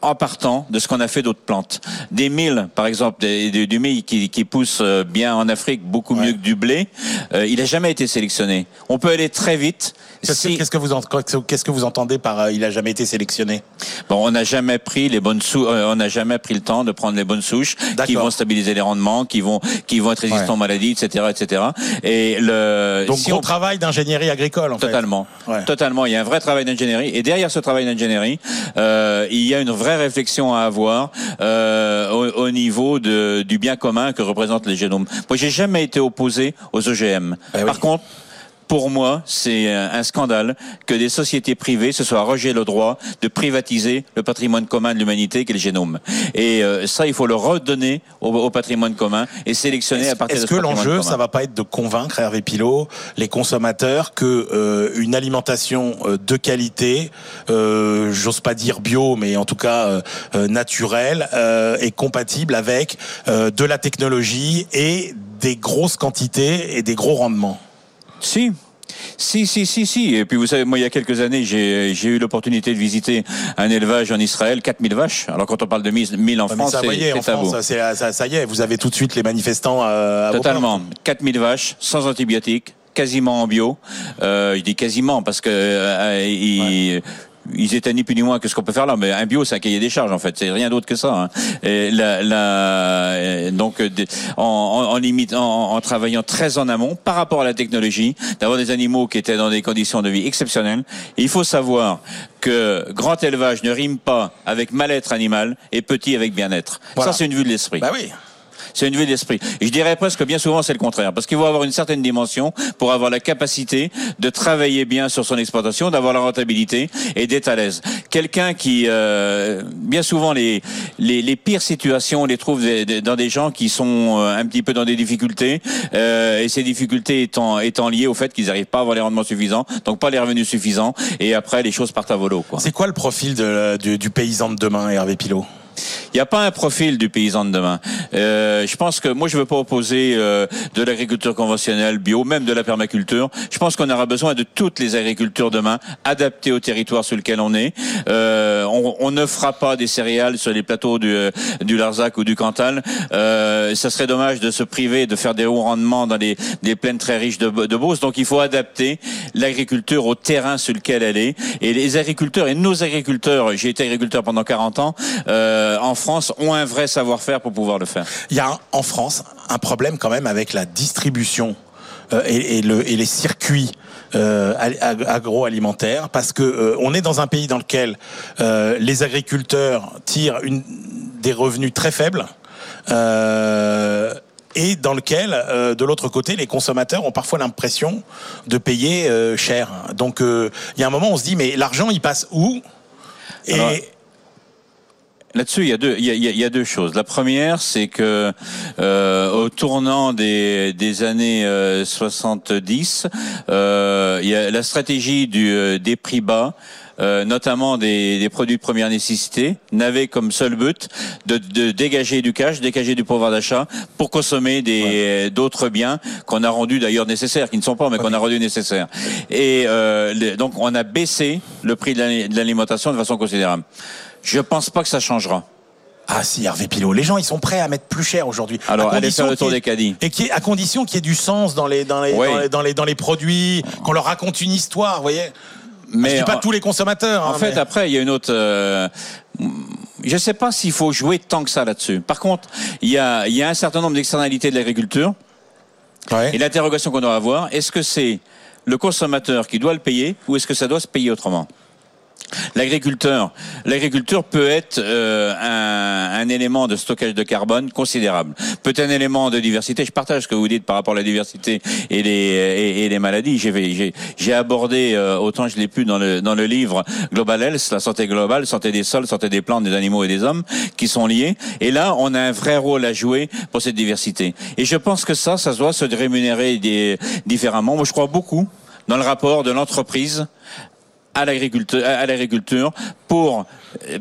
Speaker 6: en partant de ce qu'on a fait d'autres plantes. Des milles, par exemple, des- du, du mil qui, qui pousse euh, bien en Afrique, beaucoup mieux que du blé, euh, il n'a jamais été sélectionné. On peut aller très vite.
Speaker 1: Qu'est-ce que-
Speaker 6: si-
Speaker 1: qu'est-ce que vous en- qu'est-ce que vous entendez par euh, il a jamais été sélectionné?
Speaker 6: Bon, on n'a jamais pris les bonnes sou- euh, on n'a jamais pris le temps de prendre les bonnes souches qui vont stabiliser les rendements, qui vont qui vont être résistants
Speaker 1: Ouais.
Speaker 6: aux maladies, etc., etc. Et le
Speaker 1: Donc
Speaker 6: si
Speaker 1: gros
Speaker 6: on-
Speaker 1: travail d'ingénierie agricole en fait.
Speaker 6: Totalement,
Speaker 1: Ouais.
Speaker 6: totalement. Il y a un vrai travail d'ingénierie et derrière ce travail d'ingénierie, il y a une vraie réflexion à avoir euh, au, au niveau de, du bien commun que représentent les génomes. Moi, j'ai jamais été opposé aux OGM.
Speaker 1: Eh oui.
Speaker 6: Par contre. Pour moi, c'est un scandale que des sociétés privées se soient arrogé le droit de privatiser le patrimoine commun de l'humanité, qui est le génome. Et euh, ça, il faut le redonner au, au patrimoine commun et sélectionner à partir de
Speaker 1: Est-ce
Speaker 6: ce
Speaker 1: que
Speaker 6: patrimoine
Speaker 1: l'enjeu,
Speaker 6: commun.
Speaker 1: ça va pas être de convaincre Hervé Pilot, les consommateurs, que euh, une alimentation euh, de qualité, euh, j'ose pas dire bio, mais en tout cas naturelle, euh, est compatible avec euh, de la technologie et des grosses quantités et des gros rendements?
Speaker 6: Si. Si, si, si, si. Et puis vous savez, moi, il y a quelques années, j'ai j'ai eu l'opportunité de visiter un élevage en Israël, 4000 vaches. Alors quand on parle de 1000 1000 en France,
Speaker 1: ça,
Speaker 6: c'est tabou.
Speaker 1: C'est- ça, ça y est, vous avez tout de suite les manifestants euh, à vos
Speaker 6: Totalement.
Speaker 1: portes.
Speaker 6: 4000 vaches, sans antibiotiques, quasiment en bio. Euh, je dis quasiment parce que euh, ils, ils étaient ni plus ni moins que ce qu'on peut faire là. Mais un bio, c'est un cahier des charges en fait. C'est rien d'autre que ça. hein. Et la, la- donc euh, en, en, en limite, en, en travaillant très en amont par rapport à la technologie, d'avoir des animaux qui étaient dans des conditions de vie exceptionnelles. Et il faut savoir que grand élevage ne rime pas avec mal-être animal et petit avec bien-être.
Speaker 1: Voilà.
Speaker 6: Ça, c'est une vue de l'esprit.
Speaker 1: Bah oui.
Speaker 6: C'est une vue d'esprit. Je dirais presque bien souvent c'est le contraire. Parce qu'il faut avoir une certaine dimension pour avoir la capacité de travailler bien sur son exploitation, d'avoir la rentabilité et d'être à l'aise. Quelqu'un qui, euh, bien souvent, les, les, les pires situations, on les trouve dans des gens qui sont euh, un petit peu dans des difficultés. euh, et ces difficultés étant, étant liées au fait qu'ils n'arrivent pas à avoir les rendements suffisants, donc pas les revenus suffisants. Et après, les choses partent à volo.
Speaker 1: C'est quoi le profil de- du paysan de demain, Hervé Pilot?
Speaker 6: Il n'y a pas un profil du paysan de demain. Euh, je pense que moi, je ne veux pas opposer euh, de l'agriculture conventionnelle, bio, même de la permaculture. Je pense qu'on aura besoin de toutes les agricultures demain, adaptées au territoire sur lequel on est. Euh, on, on ne fera pas des céréales sur les plateaux du, euh, du Larzac ou du Cantal. Euh, ça serait dommage de se priver de faire des hauts rendements dans des, des plaines très riches de, de Beauce. Donc, il faut adapter l'agriculture au terrain sur lequel elle est. Et les agriculteurs et nos agriculteurs, j'ai été agriculteur pendant 40 ans, euh, en France, ont un vrai savoir-faire pour pouvoir le faire.
Speaker 1: Il y a en France un problème quand même avec la distribution euh, et, et le, et les circuits euh, ag- ag- agroalimentaires parce que euh, on est dans un pays dans lequel euh, les agriculteurs tirent une, des revenus très faibles. euh, et dans lequel, euh, de l'autre côté, les consommateurs ont parfois l'impression de payer euh, cher. Donc, euh, il y a un moment, on se dit, mais l'argent, il passe où? Et
Speaker 6: Alors, Là-dessus, il y a deux, il y a, il y a- deux choses. La première, c'est que euh, au tournant des, des années euh, 70, euh, il y a la stratégie du, euh, des prix bas. euh, notamment des, des produits de première nécessité, n'avait comme seul but de, de dégager du cash, dégager du pouvoir d'achat pour consommer des d'autres biens qu'on a rendus d'ailleurs nécessaires, qui ne sont pas, mais qu'on a rendus nécessaires. Et euh, donc on a baissé le prix de l'alimentation de façon considérable. Je pense pas que ça changera.
Speaker 1: Ah si, Hervé Pilot, les gens ils sont prêts à mettre plus cher aujourd'hui.
Speaker 6: Alors,
Speaker 1: À
Speaker 6: allez faire le tour des caddies.
Speaker 1: Et qui à condition qu'il y ait du sens dans les, dans les,
Speaker 6: Oui.
Speaker 1: dans les, dans les, dans les produits, qu'on leur raconte une histoire, vous voyez.
Speaker 6: Mais
Speaker 1: je dis pas
Speaker 6: en-
Speaker 1: tous les consommateurs.
Speaker 6: En
Speaker 1: hein,
Speaker 6: fait,
Speaker 1: mais-
Speaker 6: après, il y a une autre. euh, je ne sais pas s'il faut jouer tant que ça là-dessus. Par contre, il y a, y a un certain nombre d'externalités de l'agriculture.
Speaker 1: Ouais.
Speaker 6: Et l'interrogation qu'on doit avoir, est-ce que c'est le consommateur qui doit le payer ou est-ce que ça doit se payer autrement? L'agriculteur, l'agriculture peut être euh, un, un, élément de stockage de carbone considérable, peut être un élément de diversité. Je partage ce que vous dites par rapport à la diversité et les, et, les maladies. J'ai abordé euh, autant je l'ai pu dans le dans le livre Global Health, la santé globale, santé des sols, santé des plantes, des animaux et des hommes, qui sont liés. Et là, on a un vrai rôle à jouer pour cette diversité. Et je pense que ça, ça doit se rémunérer des, différemment. Moi, je crois beaucoup dans le rapport de l'entreprise à l'agriculture, pour euh,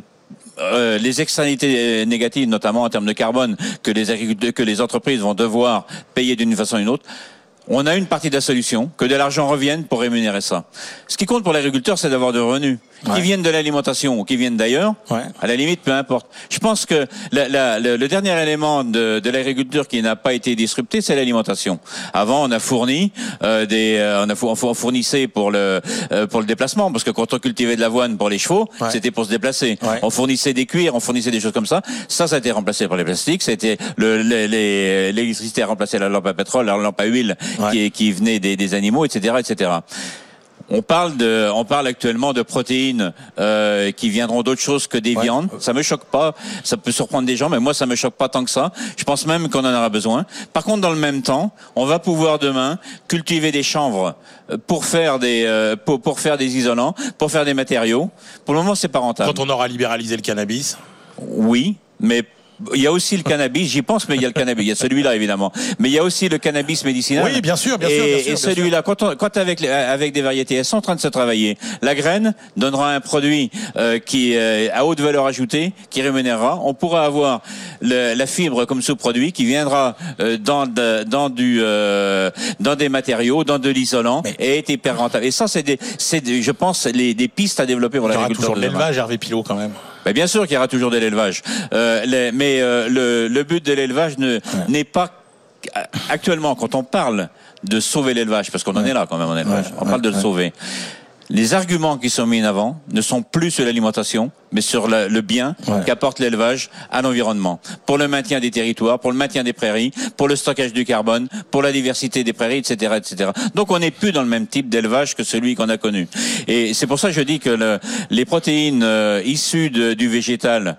Speaker 6: euh, les externalités négatives, notamment en termes de carbone, que les entreprises vont devoir payer d'une façon ou d'une autre. On a une partie de la solution, que de l'argent revienne pour rémunérer ça. Ce qui compte pour l'agriculteur, c'est d'avoir de revenus qui viennent de l'alimentation ou qui viennent d'ailleurs, ouais. à la limite, peu importe. Je pense que la, la, le, le, dernier élément de, de l'agriculture qui n'a pas été disrupté, c'est l'alimentation. Avant, on a fourni euh, des, euh, on, a, on fournissait pour le euh, pour le déplacement, parce que quand on cultivait de l'avoine pour les chevaux, ouais. c'était pour se déplacer. Ouais. On fournissait des cuirs, on fournissait des choses comme ça. Ça, ça a été remplacé par les plastiques. C'était l'électricité a remplacé la lampe à pétrole, la lampe à huile qui, qui venait des, des animaux, etc., etc. On parle de, on parle actuellement de protéines euh, qui viendront d'autres choses que des ouais. viandes. Ça me choque pas. Ça peut surprendre des gens, mais moi ça me choque pas tant que ça. Je pense même qu'on en aura besoin. Par contre, dans le même temps, on va pouvoir demain cultiver des chanvres pour faire des, euh, pour, pour faire des isolants, pour faire des matériaux. Pour le moment, c'est pas rentable.
Speaker 1: Quand on aura libéralisé le cannabis?
Speaker 6: Oui, mais il y a aussi le cannabis, j'y pense, mais il y a le cannabis, il y a celui-là évidemment. Mais il y a aussi le cannabis médicinal.
Speaker 1: Oui, bien sûr, bien sûr.
Speaker 6: Et,
Speaker 1: bien sûr,
Speaker 6: et celui-là, quand, on, quand avec, avec des variétés, elles sont en train de se travailler. La graine donnera un produit euh, qui euh, à haute valeur ajoutée, qui rémunérera. On pourra avoir le, la fibre comme sous-produit qui viendra euh, dans, de, dans, du, euh, dans des matériaux, dans de l'isolant, mais... et est hyper rentable. Et ça, c'est, des, des, je pense, les, des pistes à développer pour l'agriculture.
Speaker 1: toujours de l'élevage, Hervé Pilot, quand même.
Speaker 6: Ben bien sûr qu'il y aura toujours de l'élevage, euh, les, mais euh, le, le, but de l'élevage ne n'est pas actuellement quand on parle de sauver l'élevage, parce qu'on en est là quand même en élevage, on parle de le sauver. Les arguments qui sont mis en avant ne sont plus sur l'alimentation, mais sur le, le bien ouais. qu'apporte l'élevage à l'environnement, pour le maintien des territoires, pour le maintien des prairies, pour le stockage du carbone, pour la diversité des prairies, etc., etc. Donc on n'est plus dans le même type d'élevage que celui qu'on a connu. Et c'est pour ça que je dis que le, les protéines euh, issues de, du végétal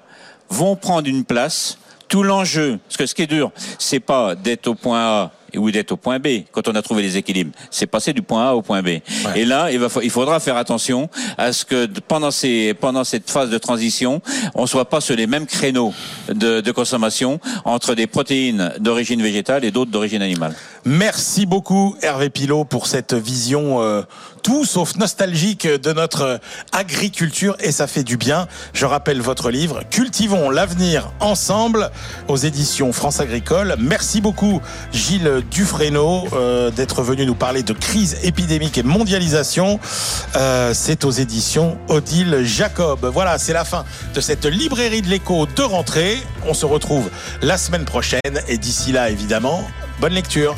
Speaker 6: vont prendre une place. Tout l'enjeu, parce que ce qui est dur, c'est pas d'être au point A ou d'être au point B quand on a trouvé les équilibres. C'est passer du point A au point B. Ouais. Et là, il, va, il faudra faire attention à ce que pendant, ces, pendant cette phase de transition, on soit pas sur les mêmes créneaux de, de consommation entre des protéines d'origine végétale et d'autres d'origine animale.
Speaker 1: Merci beaucoup Hervé Pilot pour cette vision euh, tout sauf nostalgique de notre agriculture et ça fait du bien. Je rappelle votre livre Cultivons l'avenir ensemble aux éditions France Agricole. Merci beaucoup Gilles Dufresneau euh, d'être venu nous parler de crise épidémique et mondialisation. Euh, c'est aux éditions Odile Jacob. Voilà, c'est la fin de cette librairie de l'écho de rentrée. On se retrouve la semaine prochaine et d'ici là évidemment, Bonne lecture.